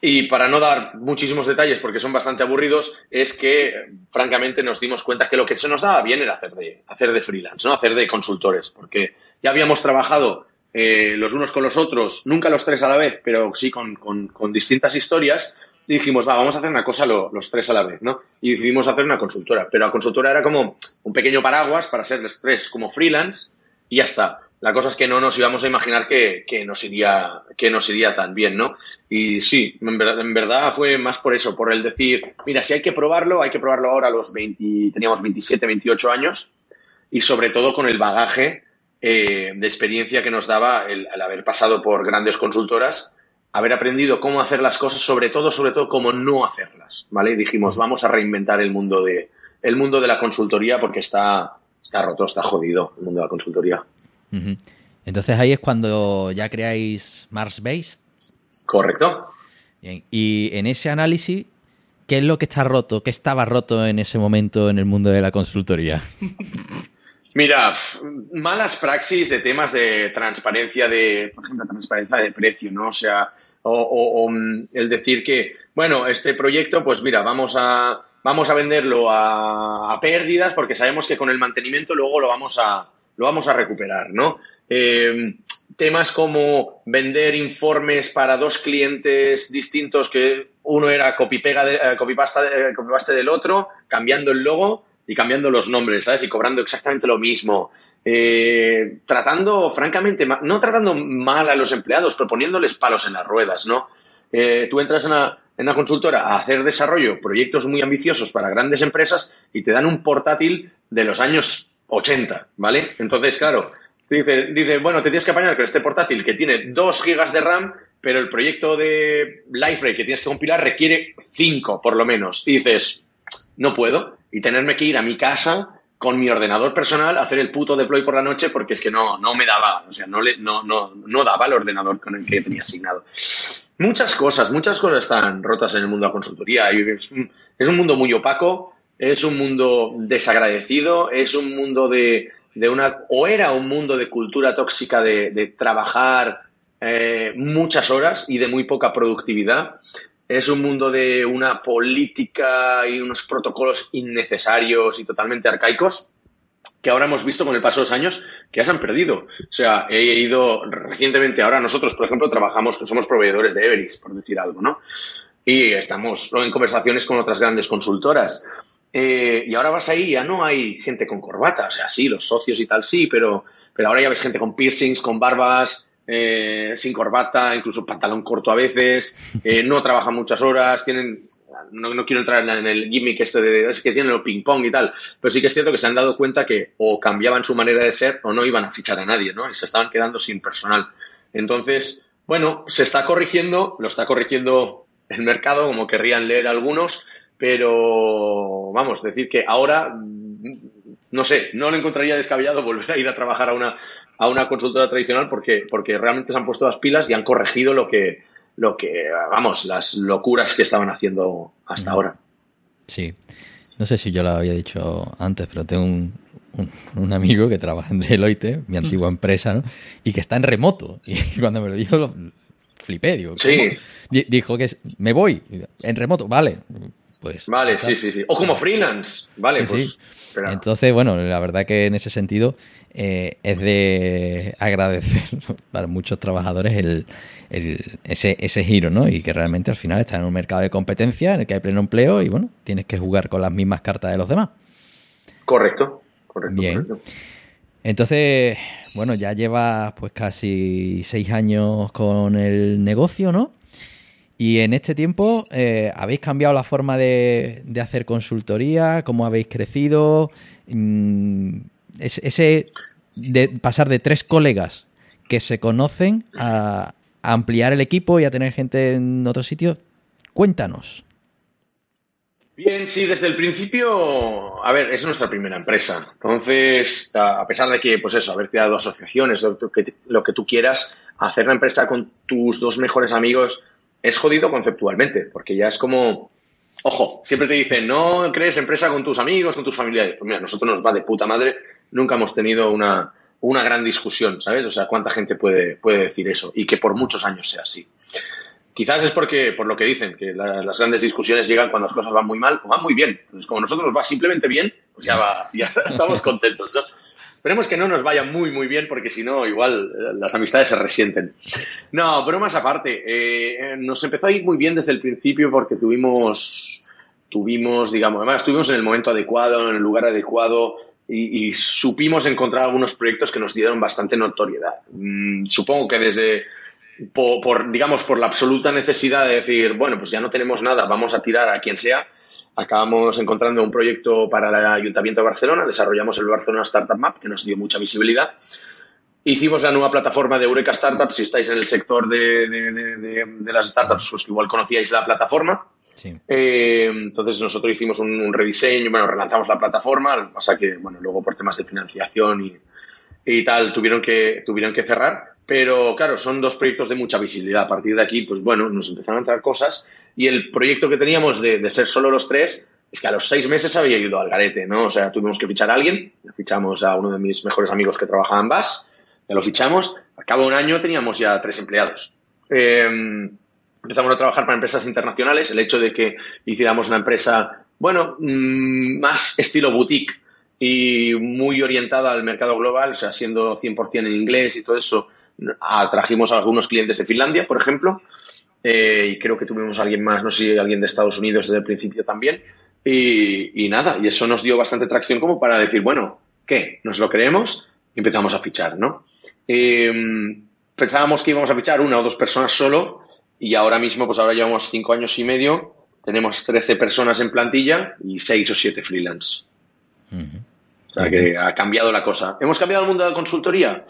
y para no dar muchísimos detalles porque son bastante aburridos, es que francamente nos dimos cuenta que lo que se nos daba bien era hacer de, hacer de freelance, ¿no? Hacer de consultores, porque ya habíamos trabajado eh, los unos con los otros, nunca los tres a la vez, pero sí con, con, distintas historias, y dijimos, va, vamos a hacer una cosa lo, los tres a la vez, ¿no? Y decidimos hacer una consultora, pero la consultora era como un pequeño paraguas para ser los tres como freelance y ya está. La cosa es que no nos íbamos a imaginar que, nos, iría, que nos iría tan bien, ¿no? Y sí, en verdad, fue más por eso, por el decir, mira, si hay que probarlo, hay que probarlo ahora los 20, teníamos 27, 28 años y sobre todo con el bagaje eh, de experiencia que nos daba el, el haber pasado por grandes consultoras haber aprendido cómo hacer las cosas, sobre todo, sobre todo, cómo no hacerlas, ¿vale? Y dijimos, vamos a reinventar el mundo de, el mundo de la consultoría porque está, está roto, está jodido el mundo de la consultoría. Uh -huh. Entonces ahí es cuando ya creáis Mars Based. Correcto. Bien. Y en ese análisis, ¿qué es lo que está roto? ¿Qué estaba roto en ese momento en el mundo de la consultoría? Mira, malas praxis de temas de transparencia de, por ejemplo, transparencia de precio, ¿no? O sea, o, mm, el decir que, bueno, este proyecto, pues mira, vamos a, vamos a venderlo a, pérdidas porque sabemos que con el mantenimiento luego lo vamos a, lo vamos a recuperar, ¿no? Eh, temas como vender informes para dos clientes distintos que uno era copy pega de, eh, copy paste del otro, cambiando el logo y cambiando los nombres, ¿sabes? Y cobrando exactamente lo mismo. Eh, tratando, francamente, no tratando mal a los empleados, proponiéndoles palos en las ruedas, ¿no? Eh, tú entras en una, consultora a hacer desarrollo, proyectos muy ambiciosos para grandes empresas y te dan un portátil de los años 80, ¿vale? Entonces, claro, dice, dice, bueno, te tienes que apañar con este portátil que tiene 2 gigas de RAM, pero el proyecto de LifeRay que tienes que compilar requiere 5 por lo menos. Y dices, no puedo. Y tenerme que ir a mi casa con mi ordenador personal a hacer el puto deploy por la noche porque es que no, no me daba, o sea, no, le, no, no, no daba el ordenador con el que tenía asignado. Muchas cosas, muchas cosas están rotas en el mundo de la consultoría. Es un mundo muy opaco, es un mundo desagradecido, es un mundo de, de una, o era un mundo de cultura tóxica de, trabajar eh, muchas horas y de muy poca productividad. Es un mundo de una política y unos protocolos innecesarios y totalmente arcaicos que ahora hemos visto con el paso de los años que ya se han perdido. O sea, he ido recientemente, ahora nosotros, por ejemplo, trabajamos, somos proveedores de Everis, por decir algo, ¿no? Y estamos en conversaciones con otras grandes consultoras. Eh, y ahora vas ahí y ya no hay gente con corbata. O sea, sí, los socios y tal, sí, pero, pero ahora ya ves gente con piercings, con barbas, eh, sin corbata, incluso pantalón corto a veces, eh, no trabajan muchas horas, tienen, no, quiero entrar en el gimmick este de, es que tienen el ping pong y tal, pero sí que es cierto que se han dado cuenta que o cambiaban su manera de ser o no iban a fichar a nadie, ¿no? Y se estaban quedando sin personal. Entonces, bueno, se está corrigiendo, lo está corrigiendo el mercado, como querrían leer algunos, pero vamos, decir que ahora no sé, no le encontraría descabellado volver a ir a trabajar a una, a una consultora tradicional porque, porque realmente se han puesto las pilas y han corregido lo que, lo que, vamos, las locuras que estaban haciendo hasta ahora. Sí. No sé si yo lo había dicho antes, pero tengo un, un, amigo que trabaja en Deloitte, mi antigua empresa, ¿no? Y que está en remoto. Y cuando me lo dijo, lo flipé, digo. Sí. Dijo que me voy en remoto, vale. Pues, vale, sí, sí, sí. O como freelance, vale, pues. Entonces, bueno, la verdad que en ese sentido eh, es de agradecer para muchos trabajadores el, ese, ese giro, ¿no? Y que realmente al final está en un mercado de competencia en el que hay pleno empleo y, bueno, tienes que jugar con las mismas cartas de los demás. Correcto, correcto. Bien. Entonces, bueno, ya llevas pues casi seis años con el negocio, ¿no? Y en este tiempo, eh, ¿habéis cambiado la forma de, hacer consultoría? ¿Cómo habéis crecido? Mm, ese de pasar de tres colegas que se conocen a, ampliar el equipo y a tener gente en otro sitio. Cuéntanos. Bien, sí, desde el principio, a ver, es nuestra primera empresa. Entonces, a pesar de que, pues eso, haber creado asociaciones, lo que tú quieras, hacer la empresa con tus dos mejores amigos es jodido conceptualmente, porque ya es como, ojo, siempre te dicen, no crees empresa con tus amigos, con tus familiares. Pues mira, nosotros nos va de puta madre, nunca hemos tenido una, una gran discusión, ¿sabes? O sea, ¿cuánta gente puede, puede decir eso? Y que por muchos años sea así. Quizás es porque, por lo que dicen, que las grandes discusiones llegan cuando las cosas van muy mal o van muy bien. Entonces, como nosotros nos va simplemente bien, pues ya, va, ya estamos contentos. ¿no? Esperemos que no nos vaya muy, muy bien, porque si no, igual eh, las amistades se resienten. No, pero más aparte, eh, nos empezó a ir muy bien desde el principio porque tuvimos, tuvimos, digamos, además estuvimos en el momento adecuado, en el lugar adecuado y, supimos encontrar algunos proyectos que nos dieron bastante notoriedad. Mm, supongo que desde, por, digamos, por la absoluta necesidad de decir, bueno, pues ya no tenemos nada, vamos a tirar a quien sea, acabamos encontrando un proyecto para el Ayuntamiento de Barcelona, desarrollamos el Barcelona Startup Map, que nos dio mucha visibilidad. Hicimos la nueva plataforma de Eureka Startups, si estáis en el sector de, las startups, pues igual conocíais la plataforma. Eh, entonces nosotros hicimos un, rediseño, bueno, relanzamos la plataforma, lo que pasa que, bueno, luego por temas de financiación y, y tal tuvieron que, tuvieron que cerrar. Pero claro, son dos proyectos de mucha visibilidad. A partir de aquí, pues bueno, nos empezaron a entrar cosas y el proyecto que teníamos de, ser solo los tres es que a los seis meses había ido al garete, ¿no? O sea, tuvimos que fichar a alguien, fichamos a uno de mis mejores amigos que trabajaba en BAS, ya lo fichamos, a cabo de un año teníamos ya tres empleados. Em, empezamos a trabajar para empresas internacionales, el hecho de que hiciéramos una empresa, bueno, mm, más estilo boutique y muy orientada al mercado global, o sea, siendo 100% en inglés y todo eso, atrajimos a algunos clientes de Finlandia, por ejemplo, eh, y creo que tuvimos a alguien más, no sé si alguien de Estados Unidos desde el principio también, y, nada, y eso nos dio bastante tracción como para decir, bueno, ¿qué? ¿Nos lo creemos? Y empezamos a fichar, ¿no? Em, pensábamos que íbamos a fichar una o dos personas solo, y ahora mismo, pues ahora llevamos cinco años y medio, tenemos 13 personas en plantilla y seis o siete freelance. O sea que ha cambiado la cosa. ¿Hemos cambiado el mundo de la consultoría?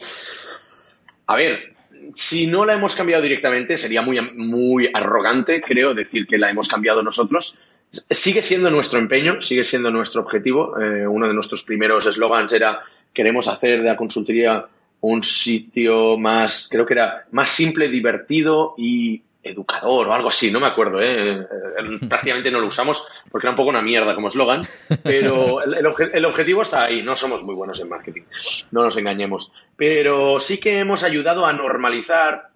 A ver, si no la hemos cambiado directamente, sería muy, muy arrogante, creo, decir que la hemos cambiado nosotros. Sigue siendo nuestro empeño, sigue siendo nuestro objetivo. Eh, uno de nuestros primeros eslogans era queremos hacer de la consultoría un sitio más, creo que era más simple, divertido y educador o algo así, no me acuerdo, ¿eh? prácticamente no lo usamos porque era un poco una mierda como eslogan, pero el, objetivo está ahí, no somos muy buenos en marketing, no nos engañemos, pero sí que hemos ayudado a normalizar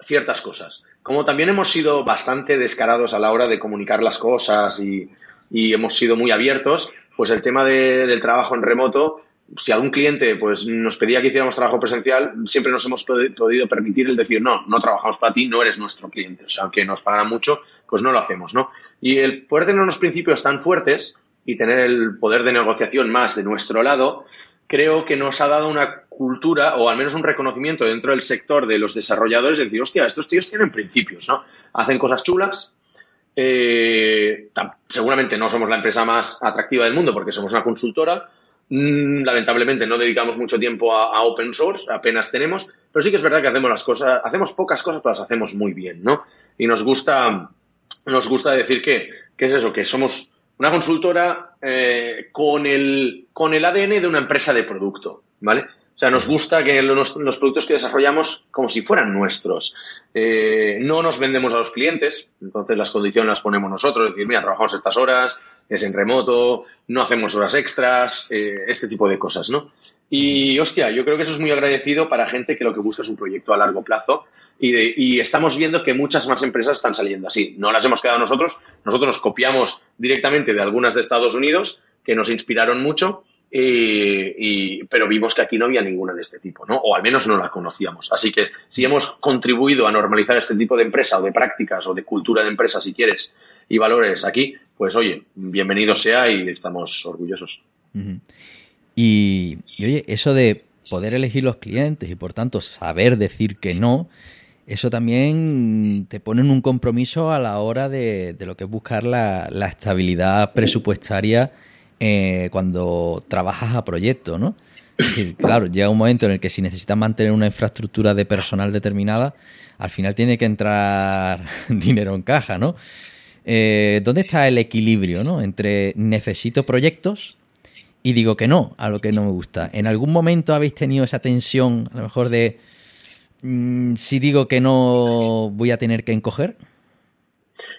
ciertas cosas, como también hemos sido bastante descarados a la hora de comunicar las cosas y, hemos sido muy abiertos, pues el tema del trabajo en remoto si algún cliente pues, nos pedía que hiciéramos trabajo presencial, siempre nos hemos podido permitir el decir, no, no trabajamos para ti, no eres nuestro cliente. O sea, aunque nos pagan mucho, pues no lo hacemos, ¿no? Y el poder tener unos principios tan fuertes y tener el poder de negociación más de nuestro lado, creo que nos ha dado una cultura o al menos un reconocimiento dentro del sector de los desarrolladores de decir, hostia, estos tíos tienen principios, ¿no? Hacen cosas chulas. Eh, seguramente no somos la empresa más atractiva del mundo porque somos una consultora, lamentablemente no dedicamos mucho tiempo a, open source, apenas tenemos, pero sí que es verdad que hacemos las cosas, hacemos pocas cosas, pero las hacemos muy bien, ¿no? Y nos gusta, nos gusta decir que, es eso, que somos una consultora eh, con, el, con el ADN de una empresa de producto, ¿vale? O sea, nos gusta que los, productos que desarrollamos como si fueran nuestros. Eh, no nos vendemos a los clientes, entonces las condiciones las ponemos nosotros, es decir, mira, trabajamos estas horas, es en remoto, no hacemos horas extras, eh, este tipo de cosas, ¿no? Y, hostia, yo creo que eso es muy agradecido para gente que lo que busca es un proyecto a largo plazo y, estamos viendo que muchas más empresas están saliendo así. No las hemos quedado nosotros, nosotros nos copiamos directamente de algunas de Estados Unidos que nos inspiraron mucho, y, pero vimos que aquí no había ninguna de este tipo, ¿no? O al menos no la conocíamos. Así que si hemos contribuido a normalizar este tipo de empresa o de prácticas o de cultura de empresa, si quieres, y valores aquí, pues oye, bienvenido sea y estamos orgullosos. y, oye, eso de poder elegir los clientes y por tanto saber decir que no, eso también te pone en un compromiso a la hora de, lo que es buscar la, estabilidad presupuestaria eh, cuando trabajas a proyecto, ¿no? Es decir, claro, llega un momento en el que si necesitas mantener una infraestructura de personal determinada, al final tiene que entrar dinero en caja, ¿no? Eh, ¿dónde está el equilibrio ¿no? entre necesito proyectos y digo que no a lo que no me gusta? ¿En algún momento habéis tenido esa tensión, a lo mejor de mm, si digo que no voy a tener que encoger?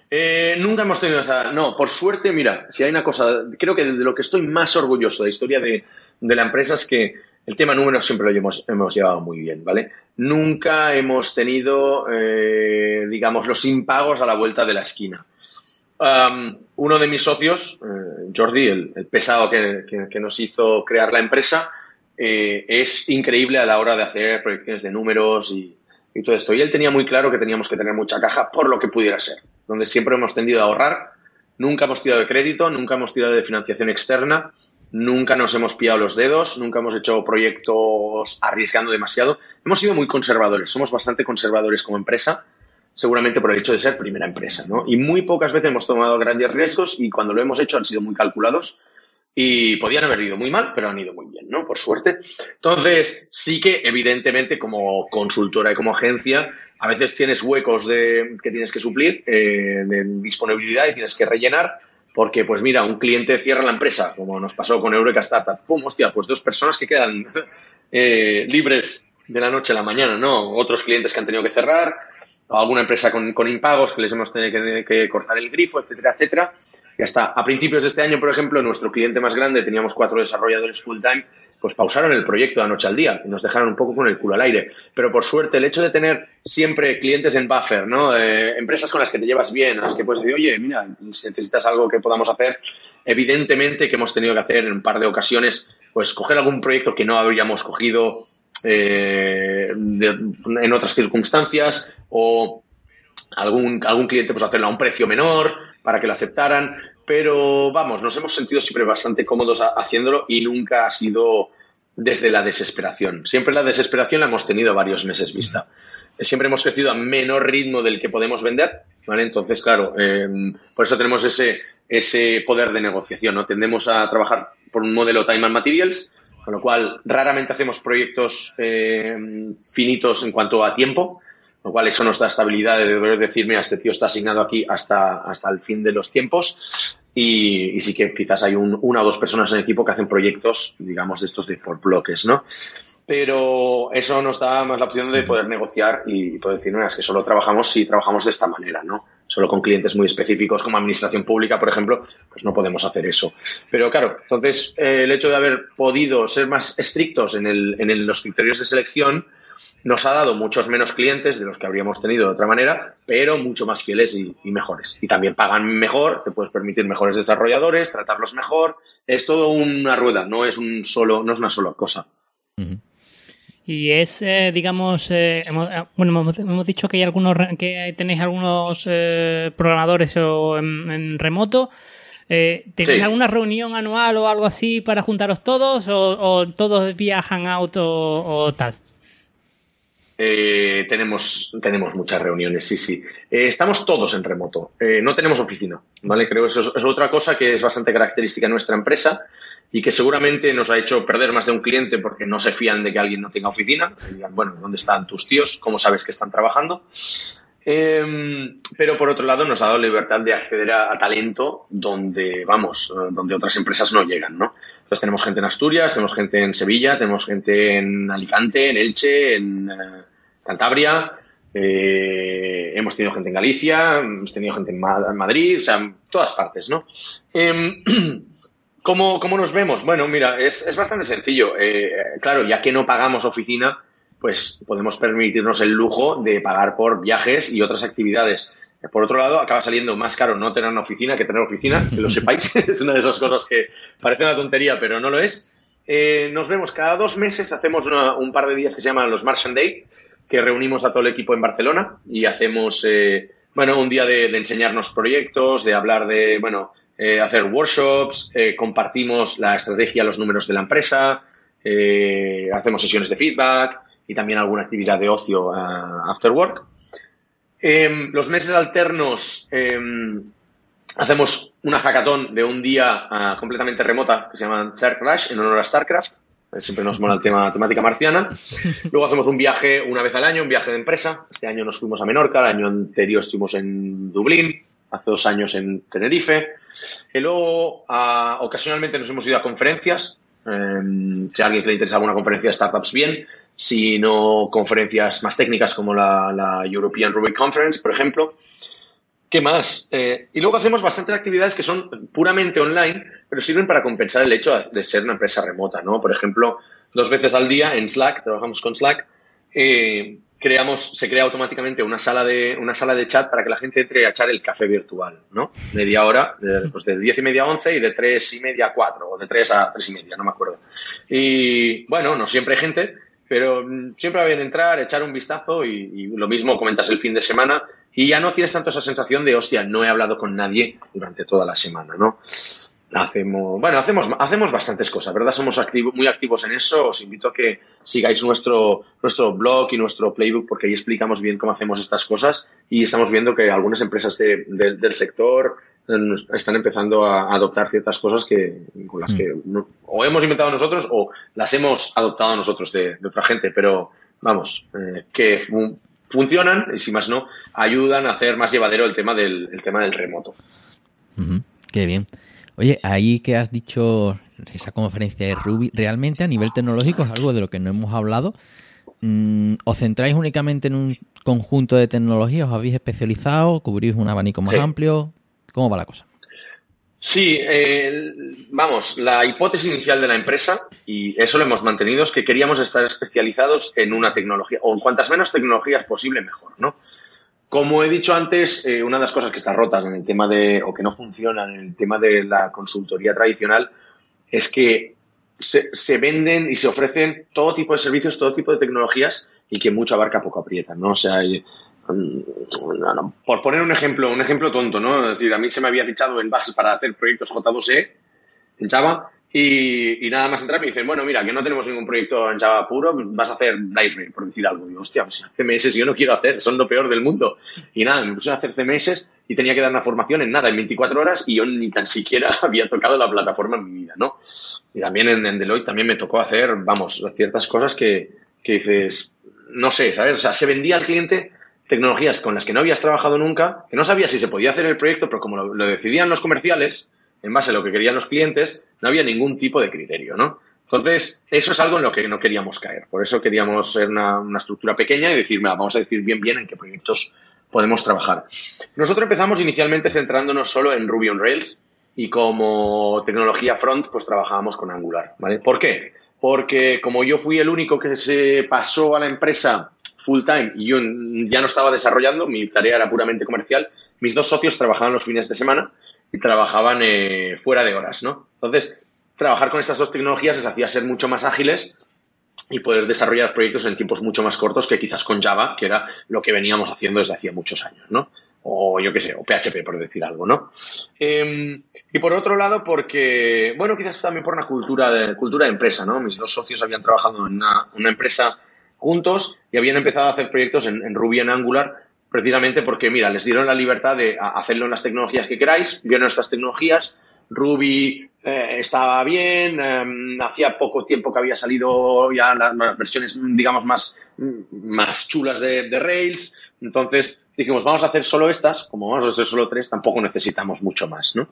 Eh, nunca hemos tenido esa. No, por suerte, mira, si hay una cosa, creo que de lo que estoy más orgulloso de la historia de, la empresa es que el tema números siempre lo hemos, llevado muy bien, ¿vale? Nunca hemos tenido, eh, digamos, los impagos a la vuelta de la esquina uno de mis socios, eh, Jordi, el, pesado que, nos hizo crear la empresa, eh, es increíble a la hora de hacer proyecciones de números y, todo esto. Y él tenía muy claro que teníamos que tener mucha caja por lo que pudiera ser, donde siempre hemos tendido a ahorrar, nunca hemos tirado de crédito, nunca hemos tirado de financiación externa, nunca nos hemos pillado los dedos, nunca hemos hecho proyectos arriesgando demasiado. Hemos sido muy conservadores, somos bastante conservadores como empresa seguramente por el hecho de ser primera empresa, ¿no? Y muy pocas veces hemos tomado grandes riesgos y cuando lo hemos hecho han sido muy calculados y podían haber ido muy mal, pero han ido muy bien, ¿no? Por suerte. Entonces, sí que evidentemente como consultora y como agencia, a veces tienes huecos de, que tienes que suplir, eh, de disponibilidad y tienes que rellenar, porque pues mira, un cliente cierra la empresa, como nos pasó con Eureka Startup, ¡pum! Hostia, pues dos personas que quedan eh, libres de la noche a la mañana, ¿no? Otros clientes que han tenido que cerrar, alguna empresa con, impagos que les hemos tenido que, cortar el grifo, etcétera, etcétera. Y hasta a principios de este año, por ejemplo, nuestro cliente más grande, teníamos cuatro desarrolladores full time, pues pausaron el proyecto de noche al día y nos dejaron un poco con el culo al aire. Pero por suerte, el hecho de tener siempre clientes en buffer, ¿no? Eh, empresas con las que te llevas bien, a las que puedes decir, oye, mira, si necesitas algo que podamos hacer, evidentemente que hemos tenido que hacer en un par de ocasiones, pues coger algún proyecto que no habríamos cogido eh, en otras circunstancias o algún, algún cliente pues hacerlo a un precio menor para que lo aceptaran, pero vamos, nos hemos sentido siempre bastante cómodos haciéndolo y nunca ha sido desde la desesperación. Siempre la desesperación la hemos tenido varios meses vista. Siempre hemos crecido a menor ritmo del que podemos vender, ¿vale? Entonces, claro, em, por eso tenemos ese, ese poder de negociación, ¿no? Tendemos a trabajar por un modelo time and materials, con lo cual raramente hacemos proyectos em, finitos en cuanto a tiempo, lo cual eso nos da estabilidad de poder decir, mira, este tío está asignado aquí hasta, hasta el fin de los tiempos y, sí que quizás hay una o dos personas en el equipo que hacen proyectos, digamos, de estos de por bloques, ¿no? Pero eso nos da más la opción de poder negociar y poder decir, no, es que solo trabajamos si trabajamos de esta manera, ¿no? Solo con clientes muy específicos como administración pública, por ejemplo, pues no podemos hacer eso. Pero claro, entonces eh, el hecho de haber podido ser más estrictos en, el, en los criterios de selección, nos ha dado muchos menos clientes de los que habríamos tenido de otra manera, pero mucho más fieles y, mejores. Y también pagan mejor, te puedes permitir mejores desarrolladores, tratarlos mejor. Es todo una rueda, no es un solo, no es una sola cosa. Y es, eh, digamos, eh, eh, bueno, hemos, dicho que hay algunos, que tenéis algunos programadores o en, remoto. ¿Tenéis alguna reunión anual o algo así para juntaros todos o, todos viajan out o tal? Eh, tenemos, tenemos muchas reuniones, sí, sí. Eh, estamos todos en remoto. Eh, no tenemos oficina, ¿vale? Creo que eso es, otra cosa que es bastante característica de nuestra empresa y que seguramente nos ha hecho perder más de un cliente porque no se fían de que alguien no tenga oficina. digan, bueno, ¿dónde están tus tíos? ¿Cómo sabes que están trabajando? Em, pero por otro lado nos ha dado libertad de acceder a, talento donde, vamos, donde otras empresas no llegan, ¿no? Entonces tenemos gente en Asturias, tenemos gente en Sevilla, tenemos gente en Alicante, en Elche, en eh, Cantabria, eh, hemos tenido gente en Galicia, hemos tenido gente en, Madrid, o sea, en todas partes, ¿no? Em, ¿cómo, nos vemos? Bueno, mira, es, bastante sencillo. Eh, claro, ya que no pagamos oficina, pues podemos permitirnos el lujo de pagar por viajes y otras actividades. Por otro lado, acaba saliendo más caro no tener una oficina que tener oficina, que lo sepáis. es una de esas cosas que parece una tontería, pero no lo es. Eh, nos vemos cada dos meses, hacemos un par de días que se llaman los Martian Day, que reunimos a todo el equipo en Barcelona y hacemos, eh, bueno, un día de, enseñarnos proyectos, de hablar de, bueno, eh, hacer workshops, compartimos la estrategia, los números de la empresa, hacemos sesiones de feedback y también alguna actividad de ocio after work. Em, los meses alternos em, hacemos una hackathon de un día ah, completamente remota que se llama Star Crash en honor a StarCraft. Eh, siempre nos mola el tema temática marciana. Luego hacemos un viaje una vez al año, un viaje de empresa. Este año nos fuimos a Menorca, el año anterior estuvimos en Dublín, hace dos años en Tenerife. Y luego, ah, ocasionalmente nos hemos ido a conferencias. Em, si a alguien le interesa alguna conferencia de startups, bien sino conferencias más técnicas como la, European Ruby Conference, por ejemplo. ¿Qué más? Eh, y luego hacemos bastantes actividades que son puramente online, pero sirven para compensar el hecho de ser una empresa remota, ¿no? Por ejemplo, dos veces al día en Slack, trabajamos con Slack, eh, creamos, se crea automáticamente una sala de, una sala de chat para que la gente entre a echar el café virtual, ¿no? Media hora, de, pues de 10 y media a 11 y de 3 y media a 4, o de 3 a 3 y media, no me acuerdo. Y bueno, no siempre hay gente, pero mm, siempre va bien entrar, echar un vistazo y, lo mismo comentas el fin de semana y ya no tienes tanto esa sensación de, hostia, no he hablado con nadie durante toda la semana, ¿no? Hacemos, bueno, hacemos, hacemos bastantes cosas, ¿verdad? Somos muy activos en eso. Os invito a que sigáis nuestro, nuestro blog y nuestro playbook porque ahí explicamos bien cómo hacemos estas cosas y estamos viendo que algunas empresas del sector están empezando a adoptar ciertas cosas que, con las que mm. o hemos inventado nosotros o las hemos adoptado nosotros de, otra gente, pero vamos, eh, que funcionan y si más no, ayudan a hacer más llevadero el tema del, tema del remoto. Qué bien. Oye, ahí que has dicho esa conferencia de Ruby, realmente a nivel tecnológico es algo de lo que no hemos hablado. Mm, ¿Os centráis únicamente en un conjunto de tecnologías? ¿Os habéis especializado? ¿Cubrís un abanico más amplio? ¿Cómo va la cosa? Sí, eh, vamos, la hipótesis inicial de la empresa, y eso lo hemos mantenido, es que queríamos estar especializados en una tecnología, o en cuantas menos tecnologías posible, mejor, ¿no? Como he dicho antes, eh, una de las cosas que está rotas en el tema de, o que no funcionan en el tema de la consultoría tradicional, es que se, venden y se ofrecen todo tipo de servicios, todo tipo de tecnologías y que mucho abarca, poco aprieta, ¿no? O sea, mm, por poner un ejemplo, un ejemplo tonto, ¿no? Es decir, a mí se me había fichado en Bash para hacer proyectos J2E en Java y, nada más entrar me dicen, bueno, mira, que no tenemos ningún proyecto en Java puro, vas a hacer Library, por decir algo. Digo, hostia, pues CMS yo no quiero hacer, son lo peor del mundo. Y nada, me puse a hacer CMS y tenía que dar una formación en nada, en 24 horas, y yo ni tan siquiera había tocado la plataforma en mi vida, ¿no? Y también en, Deloitte también me tocó hacer, vamos, ciertas cosas que, que dices, no sé, ¿sabes? O sea, se vendía al cliente tecnologías con las que no habías trabajado nunca, que no sabías si se podía hacer el proyecto, pero como lo decidían los comerciales, en base a lo que querían los clientes, no había ningún tipo de criterio, ¿no? Entonces, eso es algo en lo que no queríamos caer. Por eso queríamos ser una, estructura pequeña y decir, vamos a decir bien bien en qué proyectos podemos trabajar. Nosotros empezamos inicialmente centrándonos solo en Ruby on Rails y como tecnología front, pues trabajábamos con Angular, ¿vale? ¿Por qué? Porque como yo fui el único que se pasó a la empresa full time y yo ya no estaba desarrollando, mi tarea era puramente comercial, mis dos socios trabajaban los fines de semana y trabajaban eh, fuera de horas, ¿no? Entonces, trabajar con estas dos tecnologías les hacía ser mucho más ágiles y poder desarrollar proyectos en tiempos mucho más cortos que quizás con Java, que era lo que veníamos haciendo desde hacía muchos años, ¿no? O yo qué sé, o PHP, por decir algo, ¿no? Em, y por otro lado, porque, bueno, quizás también por una cultura de, cultura de empresa, ¿no? Mis dos socios habían trabajado en una, empresa juntos y habían empezado a hacer proyectos en, en Ruby en Angular precisamente porque, mira, les dieron la libertad de hacerlo en las tecnologías que queráis, vieron estas tecnologías, Ruby eh, estaba bien, em, hacía poco tiempo que había salido ya las, versiones, digamos, más, más chulas de, Rails, entonces dijimos, vamos a hacer solo estas, como vamos a hacer solo tres, tampoco necesitamos mucho más, ¿no?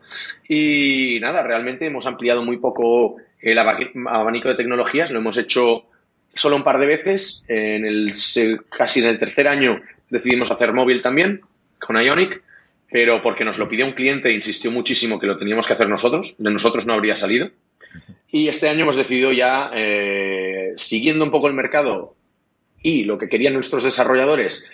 Y nada, realmente hemos ampliado muy poco el abanico de tecnologías, lo hemos hecho solo un par de veces, en el, casi en el tercer año decidimos hacer móvil también con Ionic, pero porque nos lo pidió un cliente e insistió muchísimo que lo teníamos que hacer nosotros, de nosotros no habría salido. Y este año hemos decidido ya, eh, siguiendo un poco el mercado y lo que querían nuestros desarrolladores,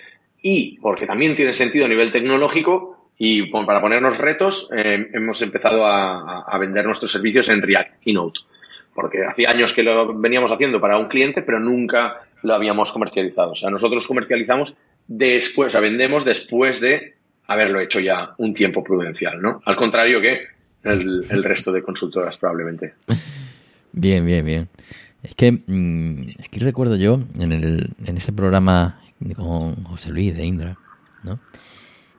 y porque también tiene sentido a nivel tecnológico, y para ponernos retos, eh, hemos empezado a, a, vender nuestros servicios en React y. Porque hacía años que lo veníamos haciendo para un cliente, pero nunca lo habíamos comercializado. O sea, nosotros comercializamos después, o sea, vendemos después de haberlo hecho ya un tiempo prudencial, ¿no? Al contrario que el, resto de consultoras probablemente. Bien, bien, bien. Es que mm, aquí recuerdo yo en, el, en ese programa con José Luis de Indra, ¿no?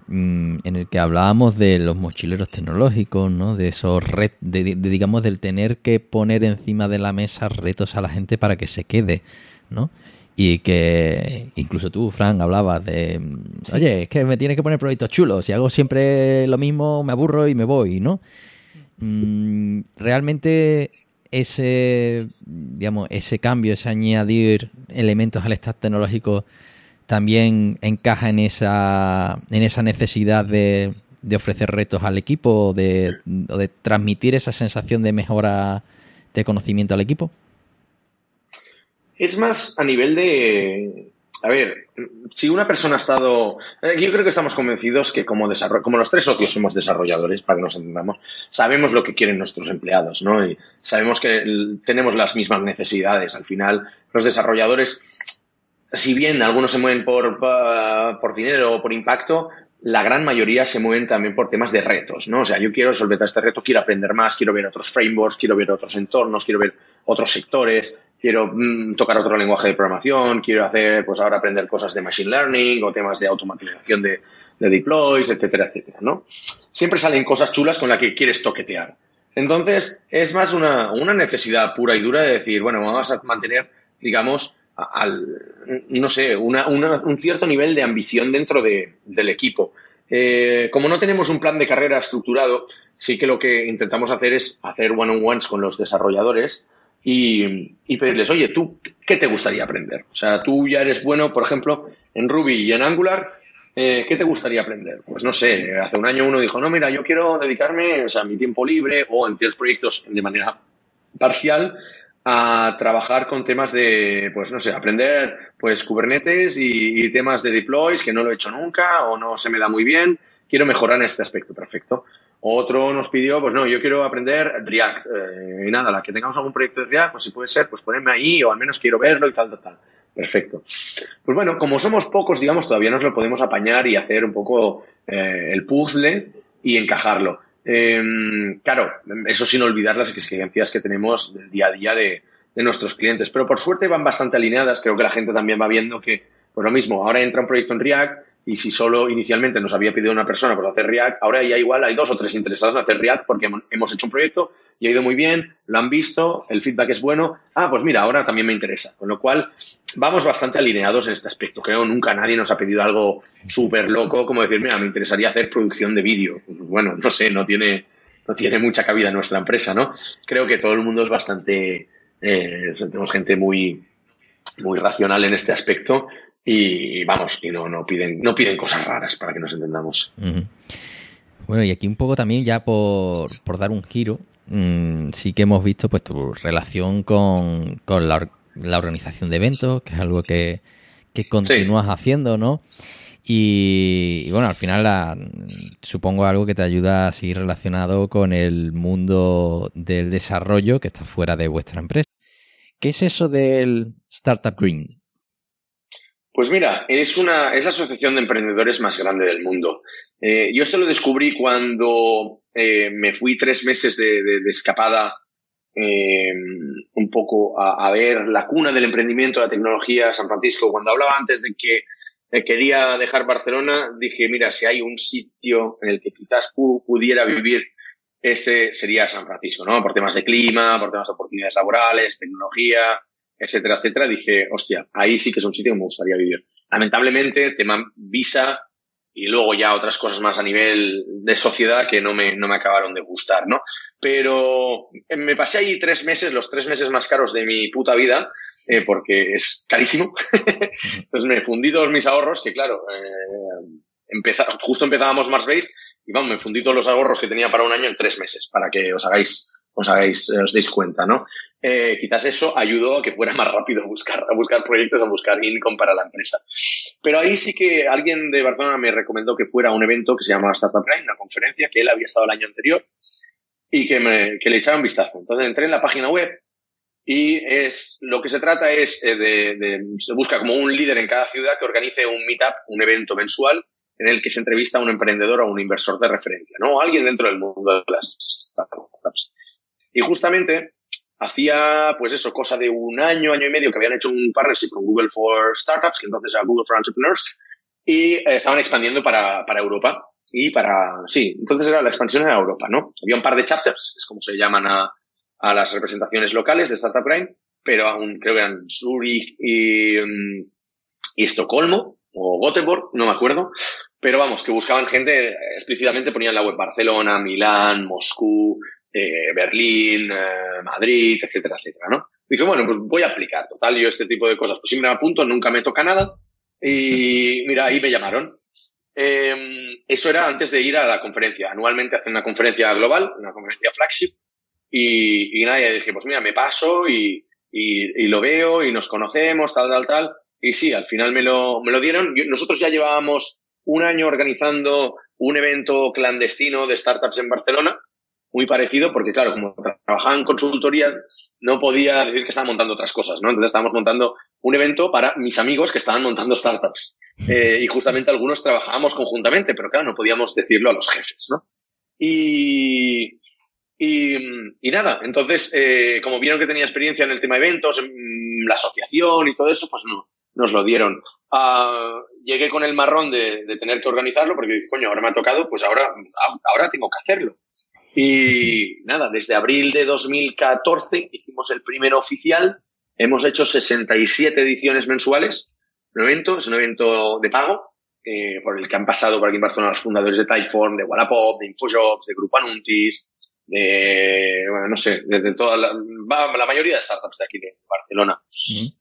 Mm, en el que hablábamos de los mochileros tecnológicos, ¿no? De esos retos, de, digamos, del tener que poner encima de la mesa retos a la gente para que se quede, ¿no? Y que incluso tú, Frank, hablabas de, oye, es que me tienes que poner proyectos chulos, si hago siempre lo mismo me aburro y me voy, ¿no? Mm, realmente ese, digamos, ese cambio, ese añadir elementos al stack tecnológico también encaja en esa, en esa necesidad de, de ofrecer retos al equipo de, o de transmitir esa sensación de mejora de conocimiento al equipo. Es más a nivel de... A ver, si una persona ha estado... Eh, yo creo que estamos convencidos que como, como los tres socios somos desarrolladores, para que nos entendamos, sabemos lo que quieren nuestros empleados, ¿no? Y sabemos que tenemos las mismas necesidades. Al final, los desarrolladores, si bien algunos se mueven por, por dinero o por impacto, la gran mayoría se mueven también por temas de retos, ¿no? O sea, yo quiero resolver este reto, quiero aprender más, quiero ver otros frameworks, quiero ver otros entornos, quiero ver otros sectores, quiero mm, tocar otro lenguaje de programación, quiero hacer, pues ahora aprender cosas de machine learning o temas de automatización de, deploys, etcétera, etcétera, ¿no? Siempre salen cosas chulas con las que quieres toquetear. Entonces, es más una, una necesidad pura y dura de decir, bueno, vamos a mantener, digamos, al, no sé, un cierto nivel de ambición dentro del equipo. Eh, como no tenemos un plan de carrera estructurado, sí que lo que intentamos hacer es hacer one-on-ones con los desarrolladores y, pedirles, oye, ¿tú qué te gustaría aprender? O sea, tú ya eres bueno, por ejemplo, en Ruby y en Angular, eh, ¿qué te gustaría aprender? Pues no sé, hace un año uno dijo, no, mira, yo quiero dedicarme, o sea, mi tiempo libre o en ciertos proyectos de manera parcial a trabajar con temas de, pues no sé, aprender pues Kubernetes y, temas de deploys que no lo he hecho nunca o no se me da muy bien, quiero mejorar en este aspecto, perfecto. Otro nos pidió, pues no, yo quiero aprender React. Eh, y nada, la que tengamos algún proyecto de React, pues si puede ser, pues ponerme ahí o al menos quiero verlo y tal, tal, tal. Perfecto. Pues bueno, como somos pocos, digamos, todavía nos lo podemos apañar y hacer un poco eh, el puzzle y encajarlo. Em, claro, eso sin olvidar las exigencias que tenemos del día a día de, nuestros clientes. Pero por suerte van bastante alineadas. Creo que la gente también va viendo que, por lo mismo, ahora entra un proyecto en React y si solo inicialmente nos había pedido una persona pues hacer React, ahora ya igual hay dos o tres interesados en hacer React porque hemos hecho un proyecto y ha ido muy bien, lo han visto, el feedback es bueno. Ah, pues mira, ahora también me interesa. Con lo cual, vamos bastante alineados en este aspecto. Creo nunca nadie nos ha pedido algo súper loco como decir, mira, me interesaría hacer producción de vídeo. Pues bueno, no sé, no tiene, no tiene mucha cabida en nuestra empresa, ¿no? Creo que todo el mundo es bastante, eh, tenemos gente muy, muy racional en este aspecto y vamos, y no, no piden, no piden cosas raras para que nos entendamos. Bueno, y aquí un poco también ya por, dar un giro, mm, sí que hemos visto pues tu relación con, con la, la organización de eventos, que es algo que, continúas haciendo, ¿no? Y, bueno, al final supongo algo que te ayuda a seguir relacionado con el mundo del desarrollo que está fuera de vuestra empresa. ¿Qué es eso del Startup Green? Pues mira, es, una, es la asociación de emprendedores más grande del mundo. Eh, yo esto lo descubrí cuando eh, me fui tres meses de, de escapada eh, un poco a, ver la cuna del emprendimiento, la tecnología, San Francisco. Cuando hablaba antes de que quería dejar Barcelona, dije, mira, si hay un sitio en el que quizás pudiera vivir, este sería San Francisco, ¿no? Por temas de clima, por temas de oportunidades laborales, tecnología, etcétera, etcétera. Dije, hostia, ahí sí que es un sitio que me gustaría vivir. Lamentablemente, tema visa, y luego ya otras cosas más a nivel de sociedad que no me, no me acabaron de gustar, ¿no? Pero eh, me pasé ahí tres meses, los tres meses más caros de mi puta vida, eh, porque es carísimo. Entonces me fundí todos mis ahorros, que claro, eh, justo empezábamos Mars Base y vamos, me fundí todos los ahorros que tenía para un año en tres meses, para que os hagáis, os hagáis, os deis cuenta, ¿no? eh, quizás eso ayudó a que fuera más rápido buscar, a buscar proyectos, a buscar income para la empresa. Pero ahí sí que alguien de Barcelona me recomendó que fuera a un evento que se llamaba Startup Prime, una conferencia que él había estado el año anterior y que, me, que le echara un vistazo. Entonces entré en la página web y es lo que se trata es eh, de, de, se busca como un líder en cada ciudad que organice un meetup, un evento mensual en el que se entrevista a un emprendedor o un inversor de referencia, ¿no? Alguien dentro del mundo de las startups. Y justamente hacía, pues eso, cosa de un año, año y medio que habían hecho un partnership con Google for Startups, que entonces era Google for Entrepreneurs, y eh, estaban expandiendo para, para Europa. Y para, sí, entonces era la expansión a Europa, ¿no? Había un par de chapters, es como se llaman a, a las representaciones locales de Startup Prime, pero aún creo que eran Zurich y, mm, y Estocolmo, o Göteborg, no me acuerdo, pero vamos, que buscaban gente, explícitamente ponían la web Barcelona, Milán, Moscú, eh, Berlín, eh, Madrid, etcétera, etcétera, ¿no? Dije, bueno, pues voy a aplicar. Total, yo este tipo de cosas, pues siempre me apunto, nunca me toca nada. Y mira, ahí me llamaron. Em, eso era antes de ir a la conferencia. Anualmente hacen una conferencia global, una conferencia flagship. Y, y nada, dije, pues mira, me paso y, y, lo veo y nos conocemos, tal, tal, tal. Y sí, al final me lo, me lo dieron. nosotros ya llevábamos un año organizando un evento clandestino de startups en Barcelona muy parecido porque, claro, como trabajaba en consultoría, no podía decir que estaba montando otras cosas, ¿no? Entonces estábamos montando un evento para mis amigos que estaban montando startups. Eh, y justamente algunos trabajábamos conjuntamente, pero claro, no podíamos decirlo a los jefes, ¿no? Y, y, y nada, entonces, eh, como vieron que tenía experiencia en el tema de eventos, en la asociación y todo eso, pues no, nos lo dieron. Uh, llegué con el marrón de, de, tener que organizarlo porque, coño, ahora me ha tocado, pues ahora, ahora tengo que hacerlo. Y nada, desde abril de 2014 hicimos el primero oficial. Hemos hecho 67 ediciones mensuales. Un evento, es un evento de pago, eh, por el que han pasado por aquí en Barcelona los fundadores de Typeform, de Wallapop, de Infojobs, de Grupo Anuntis, de, bueno, no sé, de, toda la, la, mayoría de startups de aquí de Barcelona.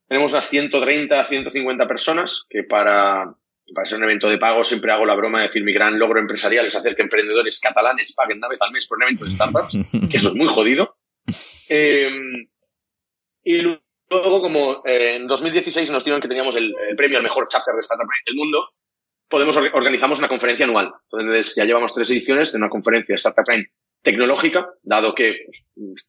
Tenemos unas 130, 150 personas que para para ser un evento de pago siempre hago la broma de decir mi gran logro empresarial es hacer que emprendedores catalanes paguen una vez al mes por un evento de startups, que eso es muy jodido. Em, y luego, como eh, en 2016 nos dieron que teníamos el, premio al mejor chapter de startup del mundo, podemos organizamos una conferencia anual. Entonces ya llevamos tres ediciones de una conferencia de Startup tecnológica, dado que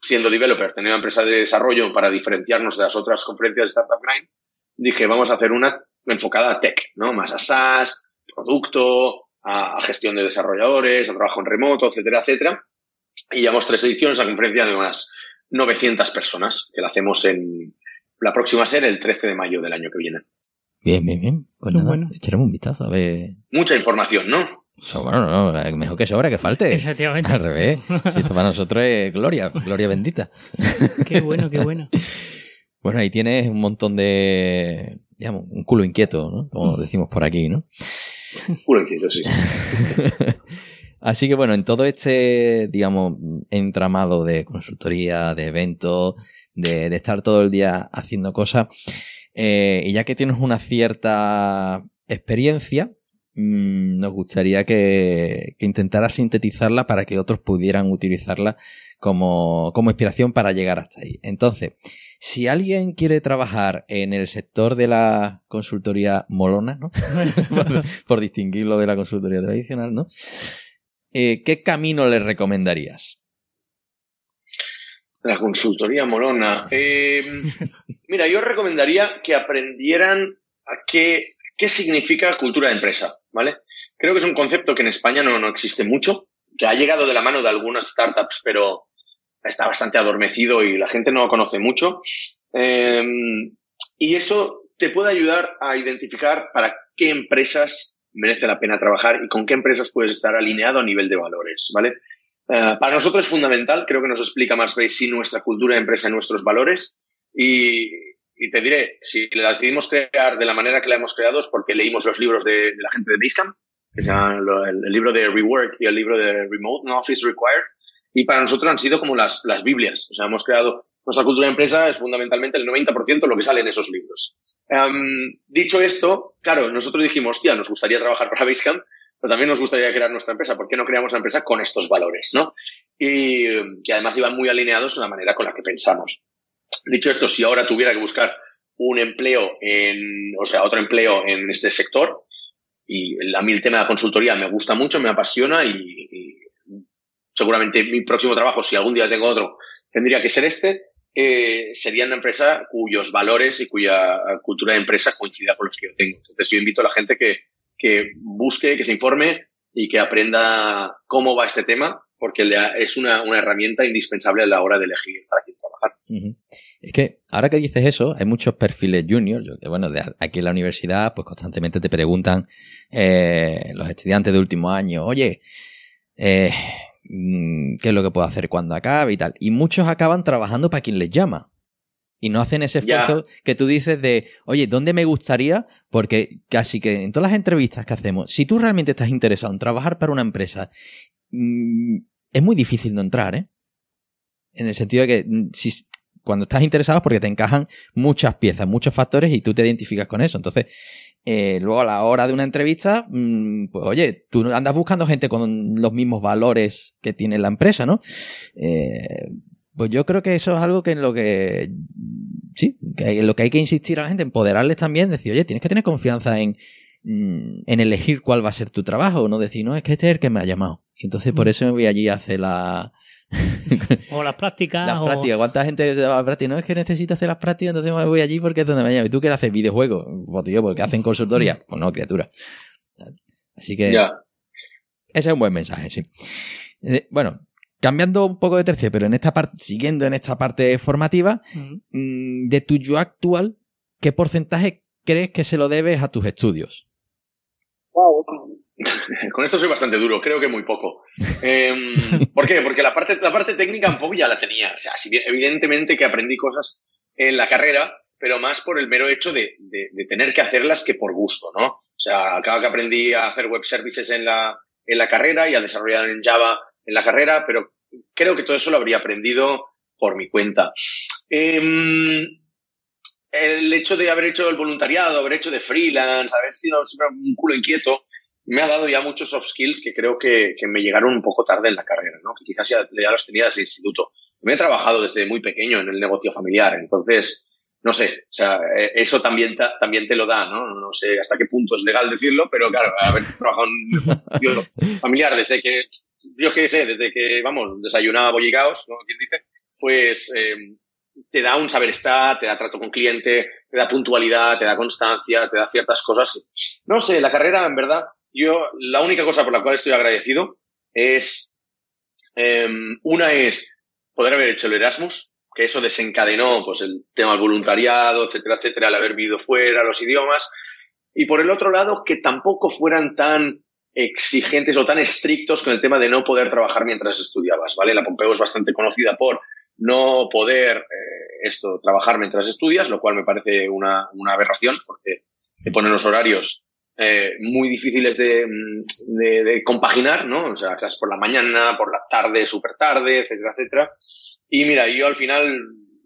siendo developer, tenía una empresa de desarrollo para diferenciarnos de las otras conferencias de Startup Grind, dije, vamos a hacer una enfocada a tech, ¿no? Más a SaaS, producto, a, gestión de desarrolladores, a trabajo en remoto, etcétera, etcétera. Y llevamos tres ediciones, la conferencia de unas 900 personas, que la hacemos en la próxima ser el 13 de mayo del año que viene. Bien, bien, bien. Pues nada, echaremos un vistazo a ver. Mucha información, ¿no? bueno, no, mejor que sobra que falte. Efectivamente. Al revés. Si esto para nosotros es gloria, gloria bendita. Qué bueno, qué bueno. Bueno, ahí tienes un montón de, digamos, un culo inquieto, ¿no? Como decimos por aquí, ¿no? Culo inquieto, sí. Así que bueno, en todo este, digamos, entramado de consultoría, de eventos, de, estar todo el día haciendo cosas, eh, y ya que tienes una cierta experiencia, Mm, nos gustaría que, que, intentara sintetizarla para que otros pudieran utilizarla como, como inspiración para llegar hasta ahí. Entonces, si alguien quiere trabajar en el sector de la consultoría molona, ¿no? por, distinguirlo de la consultoría tradicional, ¿no? Eh, ¿Qué camino le recomendarías? La consultoría molona. Eh, mira, yo recomendaría que aprendieran a qué ¿Qué significa cultura de empresa? ¿Vale? Creo que es un concepto que en España no, no existe mucho, que ha llegado de la mano de algunas startups, pero está bastante adormecido y la gente no lo conoce mucho. Em, y eso te puede ayudar a identificar para qué empresas merece la pena trabajar y con qué empresas puedes estar alineado a nivel de valores, ¿vale? Eh, para nosotros es fundamental, creo que nos explica más veis si nuestra cultura de empresa y nuestros valores y, y te diré, si la decidimos crear de la manera que la hemos creado es porque leímos los libros de, la gente de Basecamp, que se llaman el, libro de Rework y el libro de Remote No Office Required, y para nosotros han sido como las, las Biblias. O sea, hemos creado, nuestra cultura de empresa es fundamentalmente el 90% de lo que sale en esos libros. Em, dicho esto, claro, nosotros dijimos, hostia, nos gustaría trabajar para Basecamp, pero también nos gustaría crear nuestra empresa. ¿Por qué no creamos una empresa con estos valores, no? Y que además iban muy alineados en la manera con la que pensamos. Dicho esto, si ahora tuviera que buscar un empleo en, o sea, otro empleo en este sector, y a mí el tema de la consultoría me gusta mucho, me apasiona y, seguramente mi próximo trabajo, si algún día tengo otro, tendría que ser este, eh, sería una empresa cuyos valores y cuya cultura de empresa coincida con los que yo tengo. Entonces yo invito a la gente que, que busque, que se informe y que aprenda cómo va este tema porque es una, herramienta indispensable a la hora de elegir para quién trabajar. Es que ahora que dices eso, hay muchos perfiles junior, que bueno, de aquí en la universidad, pues constantemente te preguntan eh, los estudiantes de último año, oye, eh, mm, ¿qué es lo que puedo hacer cuando acabe y tal? Y muchos acaban trabajando para quien les llama. Y no hacen ese esfuerzo que tú dices de, oye, ¿dónde me gustaría? Porque casi que en todas las entrevistas que hacemos, si tú realmente estás interesado en trabajar para una empresa mm, es muy difícil no entrar, ¿eh? En el sentido de que mm, si, cuando estás interesado es porque te encajan muchas piezas, muchos factores y tú te identificas con eso. Entonces, eh, luego a la hora de una entrevista, mm, pues oye, tú andas buscando gente con los mismos valores que tiene la empresa, ¿no? Eh, pues yo creo que eso es algo que en lo que sí, que en lo que hay que insistir a la gente, empoderarles también, decir, oye, tienes que tener confianza en, Mm, en elegir cuál va a ser tu trabajo, no decir, no, es que este es el que me ha llamado. Y entonces por mm. eso me voy allí a hacer la... o las prácticas. Las prácticas. ¿Cuánta gente va a prácticas? No es que necesito hacer las prácticas, entonces me voy allí porque es donde me llaman. ¿Y tú quieres hacer videojuegos? Pues tío, porque hacen consultoría. Pues no, criatura. Así que... Ese es un buen mensaje, sí. Eh, bueno, cambiando un poco de tercio, pero en esta parte, siguiendo en esta parte formativa, mm, de tu yo actual, ¿qué porcentaje crees que se lo debes a tus estudios? Con esto soy bastante duro, creo que muy poco. Em, ¿Por qué? Porque la parte, la parte técnica un poco ya la tenía. O sea, evidentemente que aprendí cosas en la carrera, pero más por el mero hecho de, tener que hacerlas que por gusto, ¿no? O sea, acabo que aprendí a hacer web services en la, en la carrera y a desarrollar en Java en la carrera, pero creo que todo eso lo habría aprendido por mi cuenta. Em, el hecho de haber hecho el voluntariado, haber hecho de freelance, haber sido siempre un culo inquieto, me ha dado ya muchos soft skills que creo que, que me llegaron un poco tarde en la carrera, ¿no? Que quizás ya, ya los tenía desde el instituto. Me he trabajado desde muy pequeño en el negocio familiar, entonces, no sé, o sea, eh, eso también, también te lo da, ¿no? No sé hasta qué punto es legal decirlo, pero claro, haber trabajado en un negocio familiar desde que, yo qué sé, desde que, vamos, desayunaba bollicaos, ¿no? ¿Quién dice? Pues, eh, te da un saber estar, te da trato con cliente, te da puntualidad, te da constancia, te da ciertas cosas. No sé, la carrera, en verdad, yo la única cosa por la cual estoy agradecido es, em, una es poder haber hecho el Erasmus, que eso desencadenó pues el tema del voluntariado, etcétera, etcétera, el haber vivido fuera, los idiomas. Y por el otro lado, que tampoco fueran tan exigentes o tan estrictos con el tema de no poder trabajar mientras estudiabas, ¿vale? La Pompeo es bastante conocida por no poder eh, esto trabajar mientras estudias, lo cual me parece una, una aberración porque te ponen los horarios eh, muy difíciles de, de, de, compaginar, ¿no? O sea, clases por la mañana, por la tarde, súper tarde, etcétera, etcétera. Y mira, yo al final,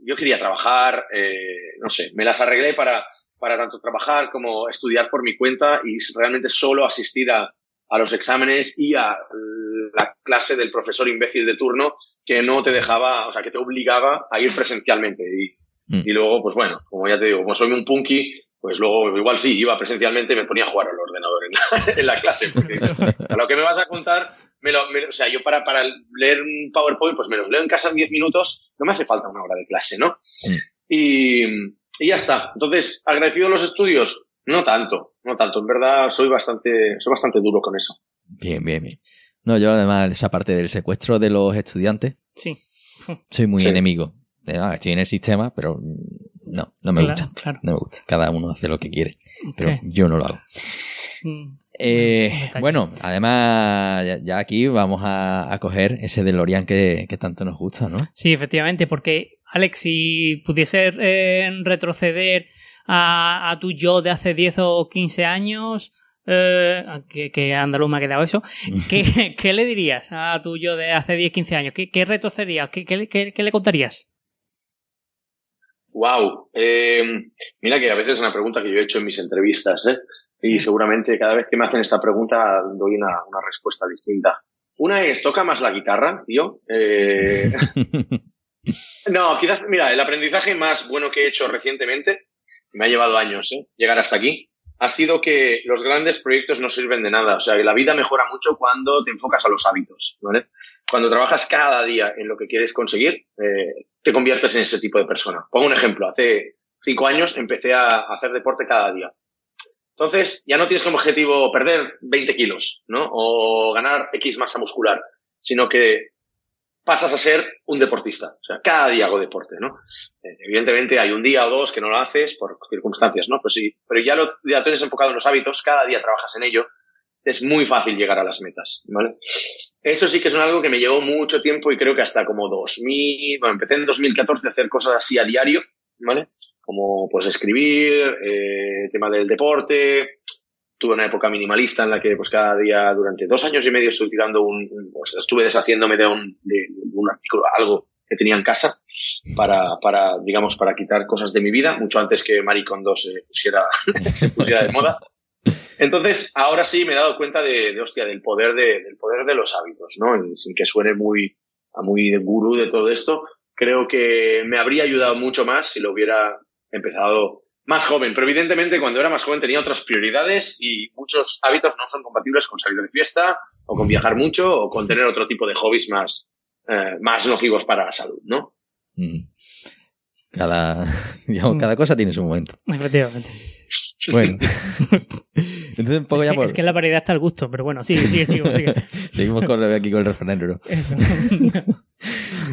yo quería trabajar, eh, no sé, me las arreglé para, para tanto trabajar como estudiar por mi cuenta y realmente solo asistir a, a los exámenes y a la clase del profesor imbécil de turno que no te dejaba, o sea, que te obligaba a ir presencialmente. Y, mm. y luego, pues bueno, como ya te digo, como soy un punky, pues luego igual sí, iba presencialmente y me ponía a jugar al ordenador en la, en la clase. Porque a lo que me vas a contar, me lo, me, o sea, yo para, para leer un PowerPoint, pues me los leo en casa en 10 minutos, no me hace falta una hora de clase, ¿no? Y, y ya está. Entonces, agradecido los estudios, no tanto, no tanto. En verdad, soy bastante, soy bastante duro con eso. Bien, bien, bien. No, yo además, esa parte del secuestro de los estudiantes, sí. soy muy sí. enemigo. Estoy en el sistema, pero no, no me claro, gusta. Claro. No me gusta. Cada uno hace lo que quiere, pero okay. yo no lo hago. Mm. Eh, bueno, además, ya, ya, aquí vamos a, a coger ese DeLorean que, que, tanto nos gusta, ¿no? Sí, efectivamente, porque, Alex, si pudiese eh, retroceder a, a, tu yo de hace 10 o 15 años, eh, que, que andaluz me ha quedado eso, ¿qué, ¿qué, le dirías a tu yo de hace 10, 15 años? ¿Qué, qué retrocederías? ¿Qué, qué, qué, le contarías? Wow. Eh, mira que a veces es una pregunta que yo he hecho en mis entrevistas, ¿eh? Y seguramente cada vez que me hacen esta pregunta doy una, una respuesta distinta. Una es, ¿toca más la guitarra, tío? Eh... no, quizás, mira, el aprendizaje más bueno que he hecho recientemente, me ha llevado años, ¿eh? Llegar hasta aquí, ha sido que los grandes proyectos no sirven de nada. O sea, que la vida mejora mucho cuando te enfocas a los hábitos, ¿vale? Cuando trabajas cada día en lo que quieres conseguir, eh, te conviertes en ese tipo de persona. Pongo un ejemplo. Hace cinco años empecé a hacer deporte cada día. Entonces, ya no tienes como objetivo perder 20 kilos, ¿no? O ganar X masa muscular, sino que pasas a ser un deportista. O sea, cada día hago deporte, ¿no? Eh, evidentemente hay un día o dos que no lo haces por circunstancias, ¿no? Pues sí, pero ya lo ya tienes enfocado en los hábitos, cada día trabajas en ello, es muy fácil llegar a las metas, ¿vale? Eso sí que es algo que me llevó mucho tiempo y creo que hasta como 2000, bueno, empecé en 2014 a hacer cosas así a diario, ¿vale? Como pues escribir, eh, tema del deporte, tuve una época minimalista en la que pues cada día durante dos años y medio estuve tirando un, pues, estuve deshaciéndome de un, de, un artículo, algo que tenía en casa para, para, digamos, para quitar cosas de mi vida, mucho antes que Maricondo se pusiera, se pusiera de moda. Entonces, ahora sí me he dado cuenta de, de hostia, del poder de, del poder de los hábitos, ¿no? Y sin que suene muy, a muy de gurú de todo esto, creo que me habría ayudado mucho más si lo hubiera empezado más joven, pero evidentemente cuando era más joven tenía otras prioridades y muchos hábitos no son compatibles con salir de fiesta o con viajar mucho o con tener otro tipo de hobbies más, eh, más nocivos para la salud, ¿no? Mm. Cada, digamos, cada cosa tiene su momento. Efectivamente. Bueno. Entonces, un poco es, ya que, por... es que la variedad está al gusto, pero bueno, sigue, sigue, sigue. sigue. Seguimos con, aquí con el referéndum.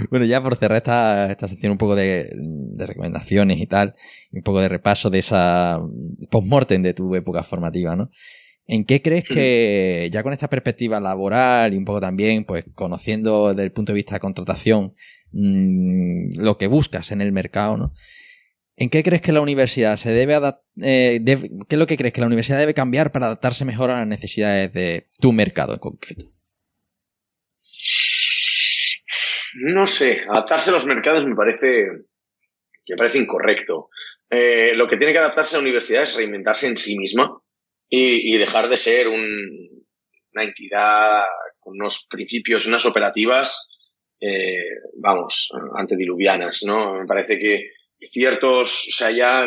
bueno, ya por cerrar esta, esta sección un poco de, de, recomendaciones y tal, y un poco de repaso de esa post-mortem de tu época formativa, ¿no? ¿En qué crees que, ya con esta perspectiva laboral y un poco también, pues conociendo desde el punto de vista de contratación, mmm, lo que buscas en el mercado, ¿no? ¿En qué crees que la universidad se debe adaptar? Eh, ¿Qué es lo que crees que la universidad debe cambiar para adaptarse mejor a las necesidades de tu mercado en concreto? No sé, adaptarse a los mercados me parece, me parece incorrecto. eh, lo que tiene que adaptarse a la universidad es reinventarse en sí misma y, dejar de ser una entidad con unos principios, unas operativas, eh, vamos, antediluvianas, ¿no? Me parece que ciertos, o sea, ya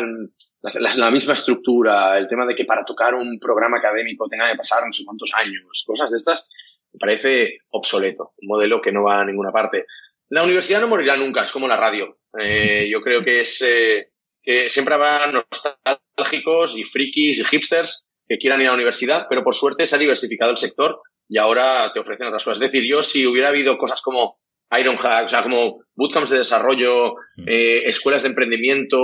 la, misma estructura, el tema de que para tocar un programa académico tenga que pasar no sé cuántos años, cosas de estas, me parece obsoleto, un modelo que no va a ninguna parte. La universidad no morirá nunca, es como la radio. Eh, yo creo que es eh, que siempre habrá nostálgicos y frikis y hipsters que quieran ir a la universidad, pero por suerte se ha diversificado el sector y ahora te ofrecen otras cosas. Es decir, yo si hubiera habido cosas como Ironhack, o sea, como bootcamps de desarrollo, mm. eh, escuelas de emprendimiento,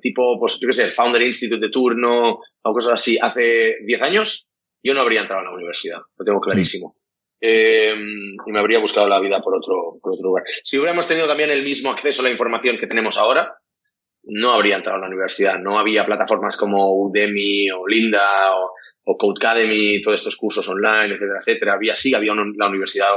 tipo, pues yo qué sé, el Founder Institute de turno o cosas así, hace 10 años, yo no habría entrado a la universidad, lo tengo clarísimo. Eh, y me habría buscado la vida por otro, por otro lugar. Si hubiéramos tenido también el mismo acceso a la información que tenemos ahora, no habría entrado a la universidad. No había plataformas como Udemy o Linda o, o Codecademy, todos estos cursos online, etcétera, etcétera. Había, sí, había la Universidad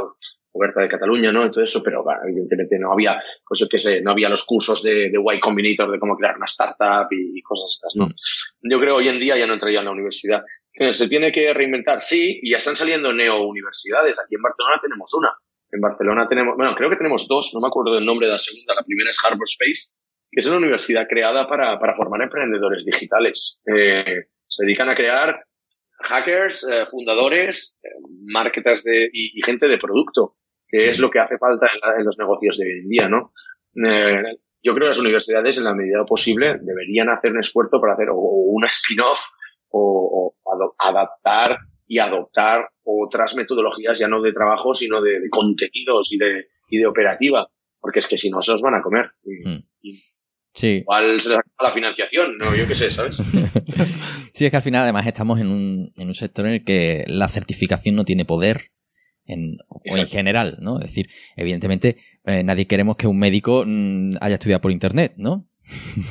De Cataluña, ¿no? Y todo eso, pero evidentemente no había, pues que sé, no había los cursos de, de Y Combinator de cómo crear una startup y, cosas estas, ¿no? Mm. Yo creo hoy en día ya no entraría en la universidad. Se tiene que reinventar, sí, y ya están saliendo neo-universidades. Aquí en Barcelona tenemos una. En Barcelona tenemos, bueno, creo que tenemos dos, no me acuerdo del nombre de la segunda. La primera es Harbor Space, que es una universidad creada para, para formar emprendedores digitales. Eh, se dedican a crear hackers, eh, fundadores, eh, marketers de, y, gente de producto, que es lo que hace falta en, los negocios de hoy en día, ¿no? Eh, yo creo que las universidades, en la medida posible, deberían hacer un esfuerzo para hacer o, una spin-off o, adaptar y adoptar otras metodologías ya no de trabajo, sino de, contenidos y de, y de operativa, porque es que si no se los van a comer. Y, hmm. Sí. Igual se la financiación, no, yo qué sé, ¿sabes? sí, es que al final además estamos en un, en un sector en el que la certificación no tiene poder en, o en general, ¿no? Es decir, evidentemente eh, nadie queremos que un médico mm, haya estudiado por internet, ¿no?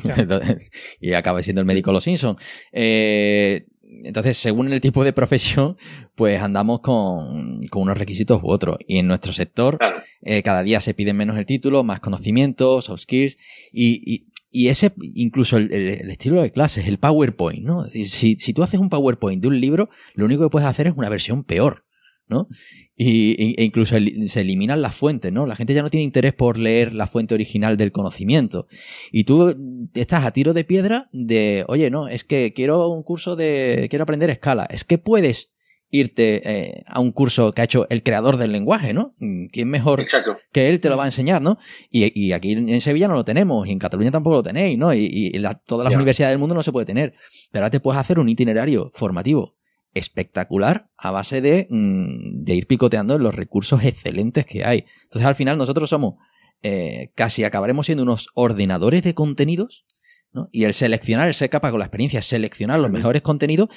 y acabe siendo el médico Los Simpsons. Eh, entonces, según el tipo de profesión, pues andamos con, unos requisitos u otros. Y en nuestro sector, eh, cada día se piden menos el título, más conocimientos, soft skills, y, y ese, incluso el, estilo de clases, el PowerPoint, ¿no? Es decir, si, si, tú haces un PowerPoint de un libro, lo único que puedes hacer es una versión peor, ¿no? Y, e incluso se eliminan las fuentes, ¿no? La gente ya no tiene interés por leer la fuente original del conocimiento. Y tú estás a tiro de piedra de, oye, no, es que quiero un curso de, quiero aprender escala. Es que puedes irte eh, a un curso que ha hecho el creador del lenguaje, ¿no? ¿Quién mejor que él te lo va a enseñar, ¿no? Y, aquí en Sevilla no lo tenemos, y en Cataluña tampoco lo tenéis, ¿no? Y, todas las universidades del mundo no se puede tener. Pero ahora te puedes hacer un itinerario formativo espectacular a base de, mm, de ir picoteando en los recursos excelentes que hay. Entonces al final nosotros somos eh, casi acabaremos siendo unos ordenadores de contenidos ¿no? y el seleccionar, el ser capaz con la experiencia, seleccionar los mejores contenidos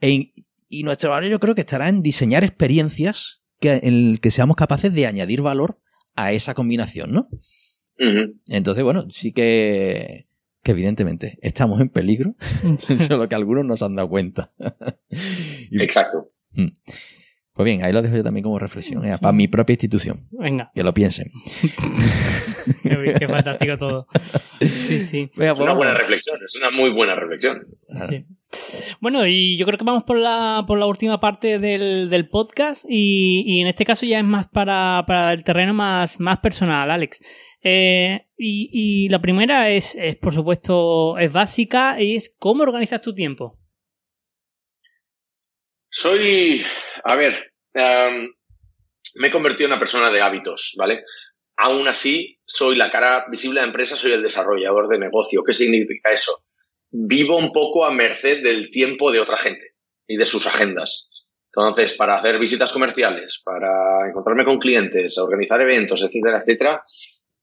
e, y nuestro valor yo creo que estará en diseñar experiencias que, en que seamos capaces de añadir valor a esa combinación, ¿no? Entonces, bueno, sí que, que evidentemente estamos en peligro, solo que algunos nos han dado cuenta. Exacto. Mm. Pues bien, ahí lo dejo yo también como reflexión, ¿eh? para mi propia institución. Venga. Que lo piensen. qué, fantástico todo. Sí, sí. es una buena reflexión, es una muy buena reflexión. Bueno, y yo creo que vamos por la, por la última parte del, podcast y, en este caso ya es más para, el terreno más, más personal, Alex. Eh, y, y, la primera es, es, por supuesto, es básica y es cómo organizas tu tiempo. Soy, a ver, em, me he convertido en una persona de hábitos, ¿vale? Aún así, soy la cara visible de la empresa, soy el desarrollador de negocio. ¿Qué significa eso? Vivo un poco a merced del tiempo de otra gente y de sus agendas. Entonces, para hacer visitas comerciales, para encontrarme con clientes, organizar eventos, etcétera, etcétera,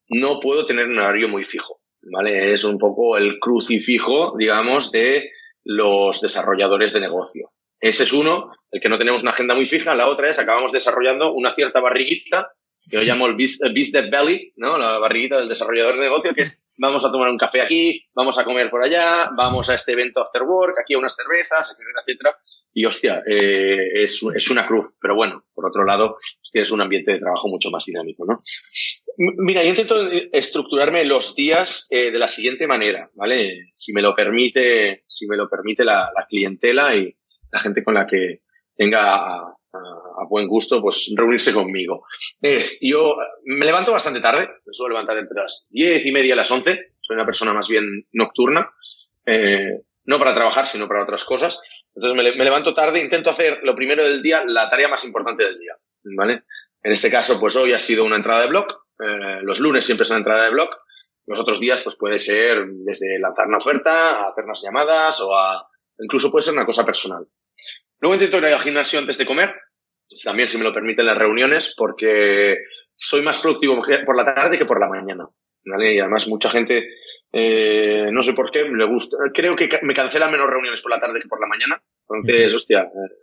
no puedo tener un horario muy fijo, ¿vale? Es un poco el crucifijo, digamos, de los desarrolladores de negocio. Ese es uno, el que no tenemos una agenda muy fija. La otra es, acabamos desarrollando una cierta barriguita, que yo llamo el business belly, ¿no? La barriguita del desarrollador de negocio, que es vamos a tomar un café aquí, vamos a comer por allá, vamos a este evento after work, aquí a unas cervezas, etcétera, etcétera. Y hostia, eh, es, es, una cruz. Pero bueno, por otro lado, hostia, es un ambiente de trabajo mucho más dinámico, ¿no? Mira, yo intento estructurarme los días eh, de la siguiente manera, ¿vale? Si me lo permite, si me lo permite la, la clientela y la gente con la que tenga a, buen gusto, pues reunirse conmigo. Es, yo me levanto bastante tarde, me suelo levantar entre las diez y media y las once, soy una persona más bien nocturna, eh, no para trabajar, sino para otras cosas. Entonces me, levanto tarde, intento hacer lo primero del día, la tarea más importante del día, ¿vale? En este caso, pues hoy ha sido una entrada de blog, eh, los lunes siempre es una entrada de blog, los otros días, pues puede ser desde lanzar una oferta, a hacer unas llamadas o a, incluso puede ser una cosa personal. Luego intento ir al gimnasio antes de comer, también si me lo permiten las reuniones, porque soy más productivo por la tarde que por la mañana. ¿vale? Y además mucha gente, eh, no sé por qué, le gusta, creo que me cancelan menos reuniones por la tarde que por la mañana. Entonces, hostia, eh,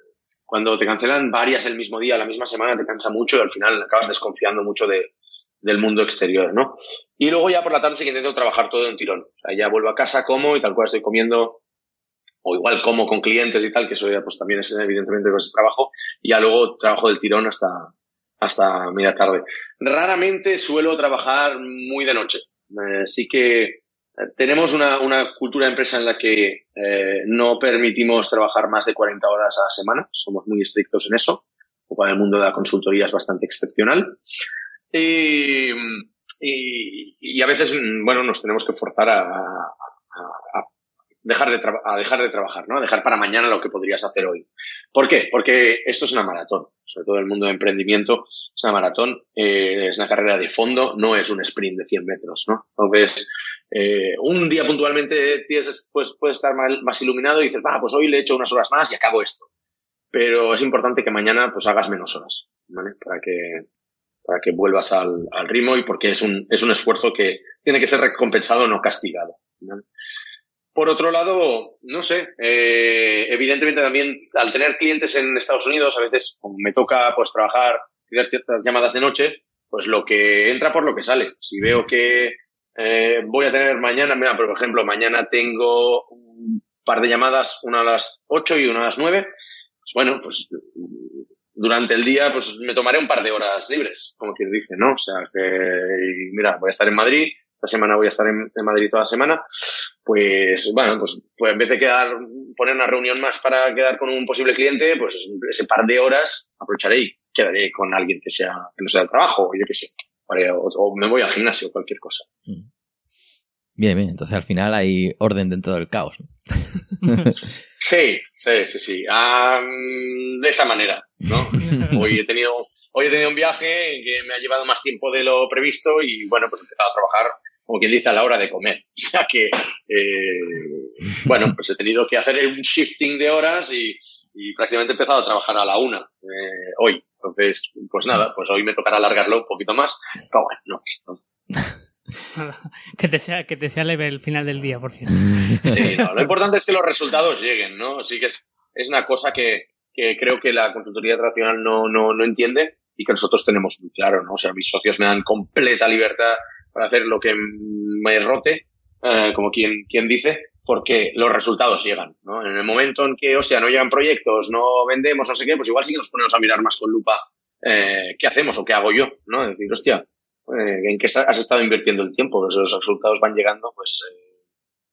cuando te cancelan varias el mismo día, la misma semana, te cansa mucho y al final acabas desconfiando mucho de, del mundo exterior, ¿no? Y luego ya por la tarde sí que intento trabajar todo en tirón. O sea, ya vuelvo a casa, como y tal cual estoy comiendo o igual como con clientes y tal, que eso ya pues también es evidentemente pues trabajo, y ya luego trabajo del tirón hasta, hasta media tarde. Raramente suelo trabajar muy de noche. Eh, sí que eh, tenemos una, una, cultura de empresa en la que eh, no permitimos trabajar más de 40 horas a la semana. Somos muy estrictos en eso. O para el mundo de la consultoría es bastante excepcional. Y, y, y a veces, bueno, nos tenemos que forzar a, a, a dejar de a dejar de trabajar, ¿no? Dejar para mañana lo que podrías hacer hoy. ¿Por qué? Porque esto es una maratón. Sobre todo el mundo de emprendimiento es una maratón, eh, es una carrera de fondo, no es un sprint de 100 metros, ¿no? Entonces, eh, un día puntualmente tienes, pues, puedes estar más iluminado y dices, va, pues hoy le echo unas horas más y acabo esto. Pero es importante que mañana pues hagas menos horas, ¿vale? Para que, para que vuelvas al, ritmo y porque es un, es un esfuerzo que tiene que ser recompensado, no castigado. Por otro lado, no sé, eh, evidentemente también al tener clientes en Estados Unidos, a veces como me toca pues trabajar, ciertas llamadas de noche, pues lo que entra por lo que sale. Si veo que eh, voy a tener mañana, mira, por ejemplo, mañana tengo un par de llamadas, una a las 8 y una a las 9, pues bueno, pues durante el día pues me tomaré un par de horas libres, como quien dice, ¿no? O sea, que mira, voy a estar en Madrid, esta semana voy a estar en, Madrid toda la semana, pues bueno, pues, pues en vez de quedar, poner una reunión más para quedar con un posible cliente, pues ese par de horas aprovecharé y quedaré con alguien que sea, que no sea de trabajo, o yo qué sé, o, me voy al gimnasio, cualquier cosa. Mm. Bien, bien, entonces al final hay orden dentro del caos. sí, sí, sí, sí. de esa manera, ¿no? Hoy he tenido, hoy he tenido un viaje que me ha llevado más tiempo de lo previsto y bueno, pues he empezado a trabajar como quien dice, a la hora de comer. O sea que, eh, bueno, pues he tenido que hacer un shifting de horas y, prácticamente he empezado a trabajar a la una eh, hoy. Entonces, pues nada, pues hoy me tocará alargarlo un poquito más. Pero bueno, no, no. que te sea que te sea leve el final del día, por cierto. Sí, no, lo importante es que los resultados lleguen, ¿no? Así que es, es una cosa que, que creo que la consultoría tradicional no, no, no entiende y que nosotros tenemos muy claro, ¿no? O sea, mis socios me dan completa libertad para hacer lo que me rote, eh, como quien, quien dice, porque los resultados llegan, ¿no? En el momento en que, hostia, no llegan proyectos, no vendemos, no sé qué, pues igual sí que nos ponemos a mirar más con lupa eh, qué hacemos o qué hago yo, ¿no? decir, hostia, eh, ¿en qué has estado invirtiendo el tiempo? Pues los resultados van llegando, pues eh,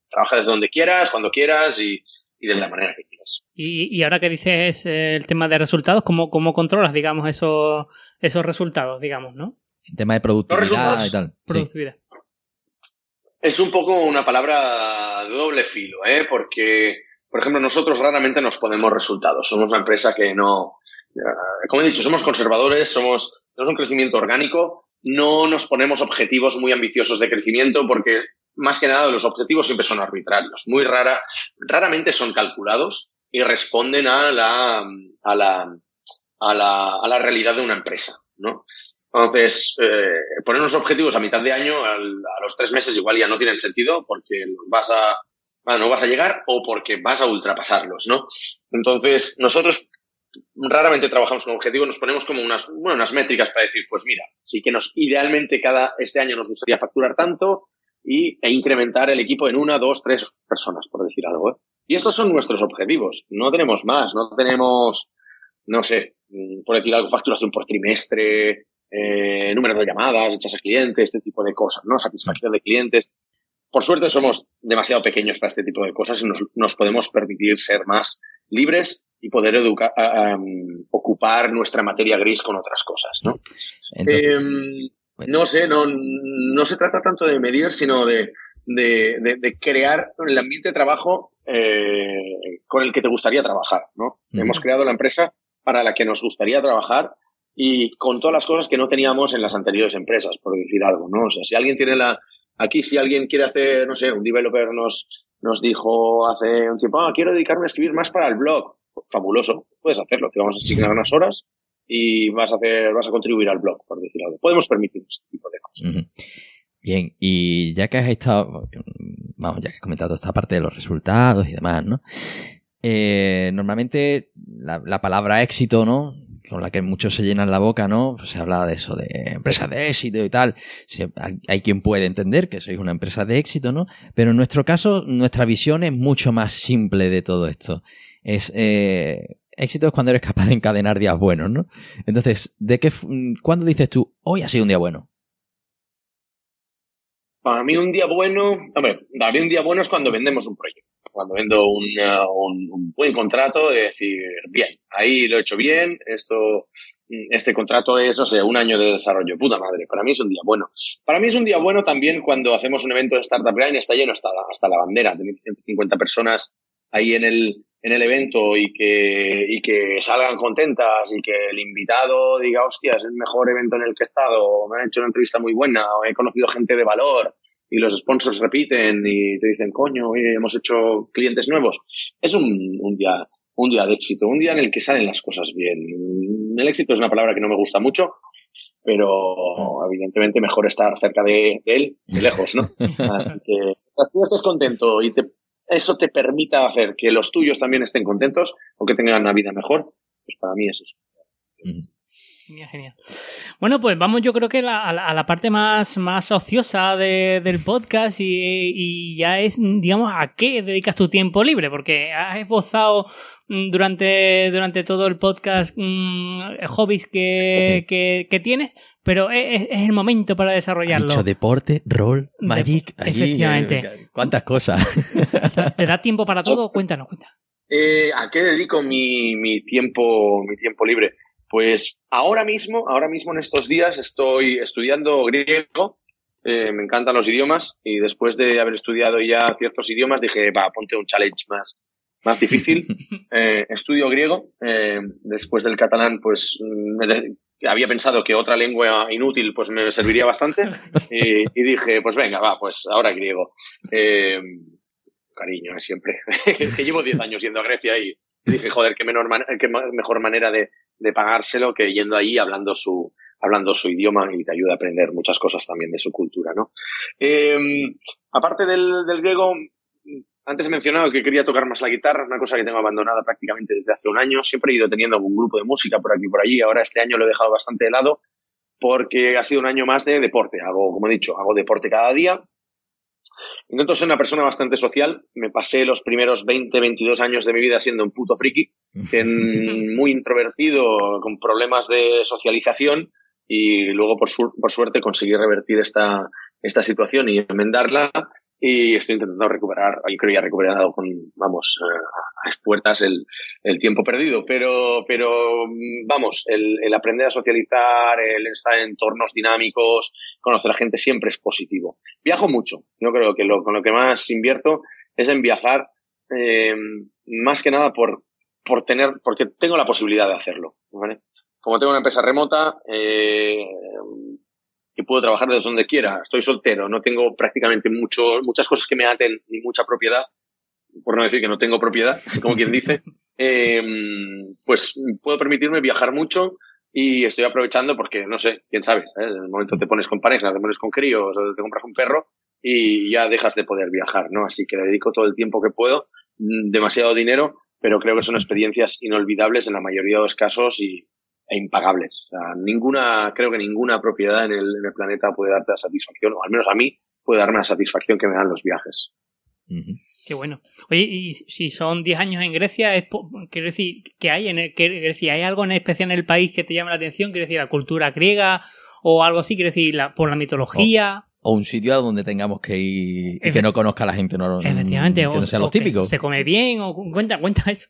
trabaja desde donde quieras, cuando quieras y, y de la manera que quieras. Y, y ahora que dices el tema de resultados, ¿cómo, cómo controlas, digamos, esos, esos resultados, digamos, no? En tema de productividad y tal. Productividad. Es un poco una palabra de doble filo, ¿eh? Porque, por ejemplo, nosotros raramente nos ponemos resultados. Somos una empresa que no, como he dicho, somos conservadores, somos, tenemos un crecimiento orgánico, no nos ponemos objetivos muy ambiciosos de crecimiento porque, más que nada, los objetivos siempre son arbitrarios. Muy rara, raramente son calculados y responden a la, a la, a la, a la realidad de una empresa, ¿no? Entonces, eh, poner unos objetivos a mitad de año, a los tres meses igual ya no tienen sentido porque los vas a, no vas a llegar o porque vas a ultrapasarlos, ¿no? Entonces, nosotros raramente trabajamos con objetivos, nos ponemos como unas, bueno, unas métricas para decir, pues mira, sí que nos, idealmente cada, este año nos gustaría facturar tanto, y, e incrementar el equipo en una, dos, tres personas, por decir algo. ¿eh? Y estos son nuestros objetivos. No tenemos más, no tenemos, no sé, mm, por decir algo, facturación por trimestre, eh, número de llamadas hechas a clientes, este tipo de cosas, ¿no? Satisfacción de clientes. Por suerte somos demasiado pequeños para este tipo de cosas y nos, nos podemos permitir ser más libres y poder educar, ocupar nuestra materia gris con otras cosas, ¿no? Em, no sé, no, no se trata tanto de medir, sino de, de, de, crear el ambiente de trabajo eh, con el que te gustaría trabajar, ¿no? Hemos creado la empresa para la que nos gustaría trabajar y con todas las cosas que no teníamos en las anteriores empresas, por decir algo, ¿no? O sea, si alguien tiene la, aquí si alguien quiere hacer, no sé, un developer nos, nos dijo hace un tiempo, ah, quiero dedicarme a escribir más para el blog. Fabuloso, puedes hacerlo, te vamos a asignar unas horas y vas a hacer, vas a contribuir al blog, por decir algo. Podemos permitirnos este tipo de cosas. Bien, y ya que has estado, vamos, ya que has comentado esta parte de los resultados y demás, ¿no? Eh, normalmente la, palabra éxito, ¿no? Con la que muchos se llenan la boca, ¿no? Pues se habla de eso, de empresas de éxito y tal. hay quien puede entender que sois una empresa de éxito, ¿no? Pero en nuestro caso, nuestra visión es mucho más simple de todo esto. Es, eh, éxito es cuando eres capaz de encadenar días buenos, ¿no? Entonces, ¿de qué, ¿cuándo dices tú, hoy ha sido un día bueno? Para mí un día bueno, hombre, para mí un día bueno es cuando vendemos un proyecto cuando vendo un, buen contrato, de decir, bien, ahí lo he hecho bien, esto, este contrato es, no sé, un año de desarrollo. Puta madre, para mí es un día bueno. Para mí es un día bueno también cuando hacemos un evento de Startup Grind, está lleno hasta, hasta la bandera, tenéis 150 personas ahí en el, en el evento y que, y que salgan contentas y que el invitado diga, hostia, es el mejor evento en el que he estado, me han hecho una entrevista muy buena, o he conocido gente de valor, y los sponsors repiten y te dicen, coño, hemos hecho clientes nuevos. Es un, un, día, un día de éxito, un día en el que salen las cosas bien. El éxito es una palabra que no me gusta mucho, pero evidentemente mejor estar cerca de, él que lejos, ¿no? Así que tú estés contento y te, eso te permita hacer que los tuyos también estén contentos o que tengan una vida mejor, pues para mí es eso. Genial, genial. Bueno, pues vamos yo creo que a, la, parte más, más ociosa del podcast y, ya es, digamos, a qué dedicas tu tiempo libre, porque has esbozado mm, durante, durante todo el podcast mmm, hobbies que, que, tienes, pero es, el momento para desarrollarlo. Dicho deporte, rol, magic, efectivamente. Eh, ¿Cuántas cosas? ¿Te da tiempo para todo? Cuéntanos, cuéntanos. Eh, ¿A qué dedico mi, mi, tiempo, mi tiempo libre? Pues ahora mismo, ahora mismo en estos días estoy estudiando griego, eh, me encantan los idiomas y después de haber estudiado ya ciertos idiomas dije, va, ponte un challenge más, más difícil. Eh, estudio griego, eh, después del catalán pues había pensado que otra lengua inútil pues me serviría bastante y, y dije, pues venga, va, pues ahora griego. cariño, siempre. es que llevo 10 años yendo a Grecia y dije, joder, qué, menor qué mejor manera de, de pagárselo que yendo ahí hablando su, hablando su idioma y te ayuda a aprender muchas cosas también de su cultura, ¿no? Em, aparte del, del griego, antes he mencionado que quería tocar más la guitarra, una cosa que tengo abandonada prácticamente desde hace un año. Siempre he ido teniendo un grupo de música por aquí y por allí. Ahora este año lo he dejado bastante de lado porque ha sido un año más de deporte. Hago, como he dicho, hago deporte cada día. Intento ser una persona bastante social. Me pasé los primeros 20, 22 años de mi vida siendo un puto friki, muy introvertido, con problemas de socialización y luego por, por suerte conseguí revertir esta, esta situación y enmendarla y estoy intentando recuperar, yo creo que ya recuperado con, vamos, a, puertas el, el, tiempo perdido, pero, pero vamos, el, el, aprender a socializar, el estar en entornos dinámicos, conocer a gente siempre es positivo. Viajo mucho, yo creo que lo, con lo que más invierto es en viajar, eh, más que nada por, por tener, porque tengo la posibilidad de hacerlo. Como tengo una empresa remota, eh, que puedo trabajar desde donde quiera. Estoy soltero, no tengo prácticamente mucho, muchas cosas que me aten ni mucha propiedad, por no decir que no tengo propiedad, como quien dice, eh, pues puedo permitirme viajar mucho y estoy aprovechando porque, no sé, quién sabe, en el momento te pones con pareja, te pones con críos o te compras un perro y ya dejas de poder viajar, ¿no? Así que le dedico todo el tiempo que puedo, mm, demasiado dinero, pero creo que son experiencias inolvidables en la mayoría de los casos y, e impagables. O sea, ninguna, creo que ninguna propiedad en el, en el planeta puede darte la satisfacción, o al menos a mí, puede darme la satisfacción que me dan los viajes. Qué bueno. Oye, y si son 10 años en Grecia, es quiero decir, ¿qué hay en el, ¿hay algo en especial en el país que te llama la atención? Quiero decir, la cultura griega o algo así, quiero decir, la, por la mitología. O, un sitio a donde tengamos que ir y que no conozca la gente. No, Efectivamente, que no sean los típicos. Se come bien o cuenta, cuenta eso.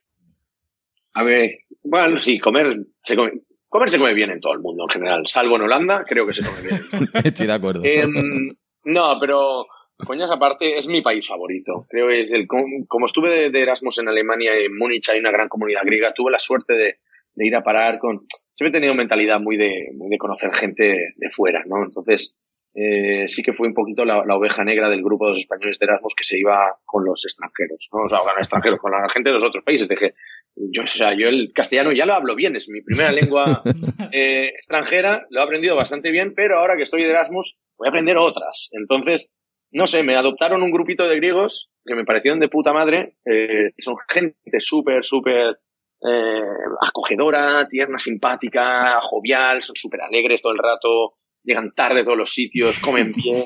A ver, bueno, sí, comer se come, comer se come bien en todo el mundo en general, salvo en Holanda, creo que se come bien. Estoy de acuerdo. Em, no, pero Coñas aparte, es mi país favorito. Creo que es el, como estuve de, Erasmus en Alemania y en Múnich hay una gran comunidad griega, tuve la suerte de, ir a parar con... Siempre he tenido mentalidad muy de, muy de conocer gente de, fuera, ¿no? Entonces, eh, sí que fue un poquito la, oveja negra del grupo de los españoles de Erasmus que se iba con los extranjeros, ¿no? O sea, con los extranjeros, con la gente de los otros países. Dije, yo, o sea, yo el castellano ya lo hablo bien, es mi primera lengua eh, extranjera, lo he aprendido bastante bien, pero ahora que estoy de Erasmus voy a aprender otras. Entonces, no sé, me adoptaron un grupito de griegos que me parecieron de puta madre. Eh, son gente súper, súper eh, acogedora, tierna, simpática, jovial, son súper alegres todo el rato, llegan tarde a todos los sitios, comen bien.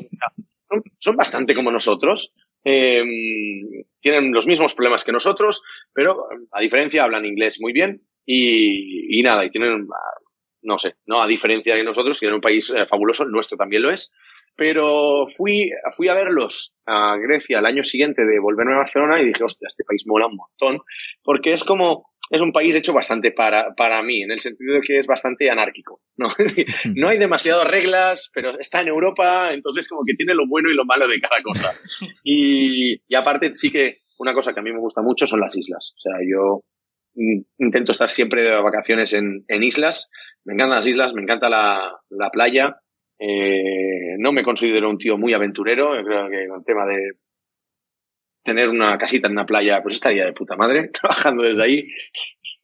son, bastante como nosotros. Eh, tienen los mismos problemas que nosotros, pero a diferencia hablan inglés muy bien y, y nada, y tienen, no sé, no a diferencia de nosotros, tienen un país eh, fabuloso, el nuestro también lo es, pero fui, fui a verlos a Grecia el año siguiente de volverme a Barcelona y dije, hostia, este país mola un montón, porque es como, es un país hecho bastante para, para mí, en el sentido de que es bastante anárquico. ¿no? no hay demasiadas reglas, pero está en Europa, entonces como que tiene lo bueno y lo malo de cada cosa. Y, y aparte sí que una cosa que a mí me gusta mucho son las islas. O sea, yo intento estar siempre de vacaciones en, en islas. Me encantan las islas, me encanta la, la playa eh, no me considero un tío muy aventurero. Creo que con el tema de tener una casita en una playa, pues estaría de puta madre, trabajando desde ahí.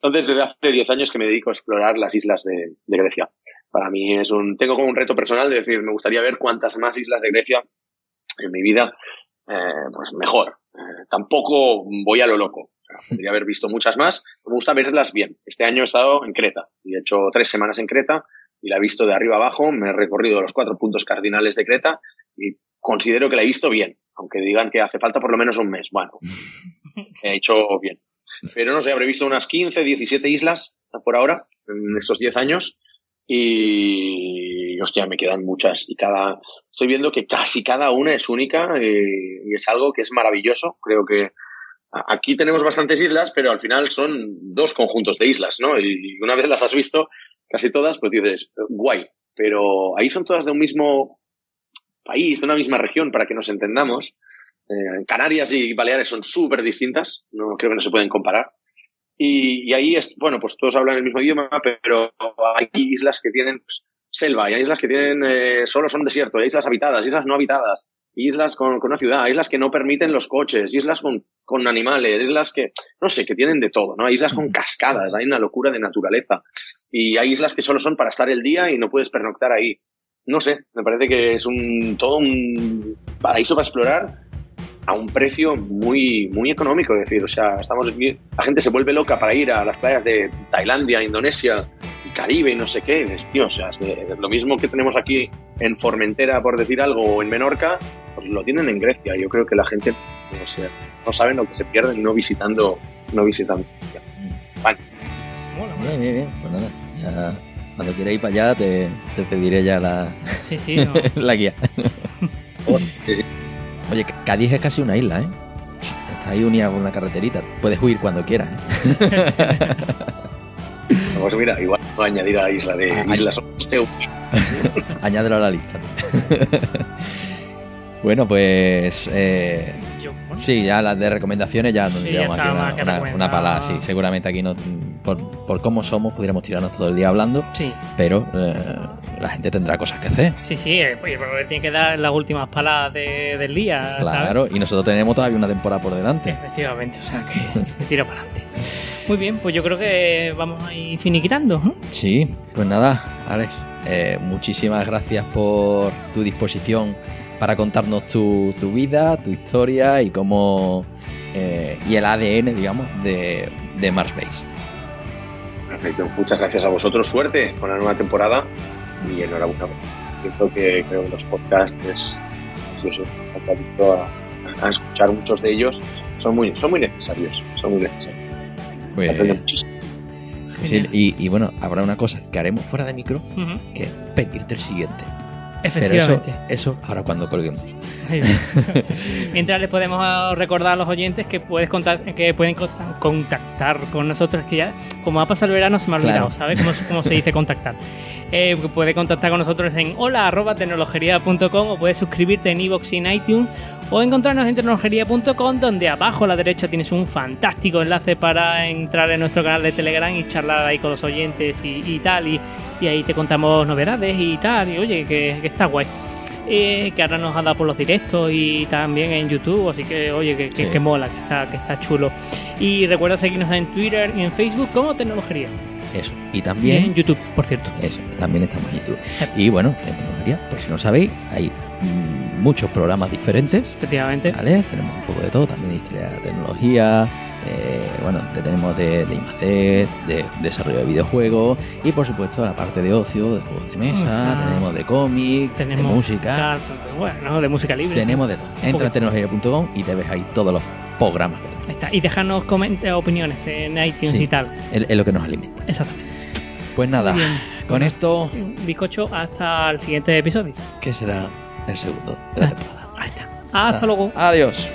Entonces, desde hace 10 años que me dedico a explorar las islas de, Grecia. Para mí es un, tengo como un reto personal de decir, me gustaría ver cuántas más islas de Grecia en mi vida, eh, pues mejor. Eh, tampoco voy a lo loco. podría haber visto muchas más. Me gusta verlas bien. Este año he estado en Creta y he hecho tres semanas en Creta y la he visto de arriba abajo, me he recorrido los cuatro puntos cardinales de Creta y considero que la he visto bien, aunque digan que hace falta por lo menos un mes. Bueno, he hecho bien. Pero no sé, habré visto unas 15, 17 islas por ahora, en estos 10 años, y hostia, me quedan muchas. Y cada, estoy viendo que casi cada una es única eh, y es algo que es maravilloso. Creo que aquí tenemos bastantes islas, pero al final son dos conjuntos de islas, ¿no? Y una vez las has visto, casi todas, pues dices, guay, pero ahí son todas de un mismo país, de una misma región, para que nos entendamos. Eh, Canarias y Baleares son súper distintas, no creo que no se pueden comparar. Y, ahí, es, bueno, pues todos hablan el mismo idioma, pero hay islas que tienen pues, selva, hay islas que tienen, eh, solo son desierto, hay islas habitadas, islas no habitadas, islas con, con, una ciudad, islas que no permiten los coches, islas con, con, animales, islas que, no sé, que tienen de todo, ¿no? Hay islas con cascadas, hay una locura de naturaleza. Y hay islas que solo son para estar el día y no puedes pernoctar ahí. No sé, me parece que es un todo un paraíso para explorar a un precio muy muy económico, es decir, o sea, estamos la gente se vuelve loca para ir a las playas de Tailandia, Indonesia y Caribe y no sé qué, es, tío, o sea, es lo mismo que tenemos aquí en Formentera por decir algo o en Menorca, pues lo tienen en Grecia. Yo creo que la gente no, sé, no saben lo que se pierden no visitando no visitando. Vale. Bien, bien, bien. Pues nada, ya cuando quieras ir para allá te, te pediré ya la, sí, sí, la guía. Oye, Cádiz es casi una isla, ¿eh? Está ahí unida con una carreterita. Puedes huir cuando quieras, ¿eh? Pues mira, igual a añadir a la isla de ah, Islas Añádelo a la lista. bueno, pues eh, Sí, ya las de recomendaciones ya nos llevamos aquí una, una, palada, sí. Seguramente aquí no, por, por, cómo somos pudiéramos tirarnos todo el día hablando, sí. pero eh, la gente tendrá cosas que hacer. Sí, sí, eh, pues, tiene que dar las últimas paladas del día. Claro, y nosotros tenemos todavía una temporada por delante. Efectivamente, o sea que me tiro para adelante. Muy bien, pues yo creo que vamos a ir finiquitando. Sí, pues nada, Alex, eh, muchísimas gracias por tu disposición para contarnos tu, tu vida, tu historia y cómo eh, y el ADN, digamos, de, de Mars Base. Perfecto, muchas gracias a vosotros, suerte con la nueva temporada y enhorabuena. Creo que, creo que los podcasts es, yo soy adicto a, a escuchar muchos de ellos. Son muy, son muy necesarios, son muy necesarios. Pues, muchísimo. sí, y, y bueno, habrá una cosa que haremos fuera de micro, que es pedirte el siguiente. Pero eso, Efectivamente. eso ahora cuando colguemos. Mientras les podemos recordar a los oyentes que puedes contar, que pueden conta- contactar con nosotros, que ya, como ha pasado el verano, se me ha olvidado, Claro. ¿sabes? ¿Cómo, cómo se dice contactar? Eh, puede contactar con nosotros en hola arroba tecnologería.com o puedes suscribirte en iVoox y en iTunes o encontrarnos en tecnologería.com donde abajo a la derecha tienes un fantástico enlace para entrar en nuestro canal de Telegram y charlar ahí con los oyentes y, y tal y, y ahí te contamos novedades y tal y oye que, que está guay eh, que ahora nos ha dado por los directos y también en YouTube, así que oye, que, que- Sí. que mola, que está, que está chulo. Y recuerda seguirnos en Twitter y en Facebook como Tecnología. Eso. Y Y en también, YouTube, por cierto. eso, también estamos en YouTube. Y bueno, en tecnología, por si no sabéis, hay mm, muchos programas diferentes. Efectivamente. ¿Vale? Tenemos un poco de todo, también de historia de la tecnología, eh, bueno, te- tenemos de, de I+D, de desarrollo de videojuegos y por supuesto la parte de ocio, de juegos de mesa, tenemos de cómic, de Tenemos música, bueno, de música libre. tenemos de todo. Entra en poquito. tecnología.com y te ves ahí todos los programas que tenemos. Está. Y dejarnos coment- eh, opiniones en iTunes Sí. y tal. Es, lo que nos alimenta. Exactamente. Pues nada, bien. con esto, Bizcocho, hasta el siguiente episodio. que será el segundo de la Ah. temporada. Ahí está. Hasta Ah, luego. Adiós.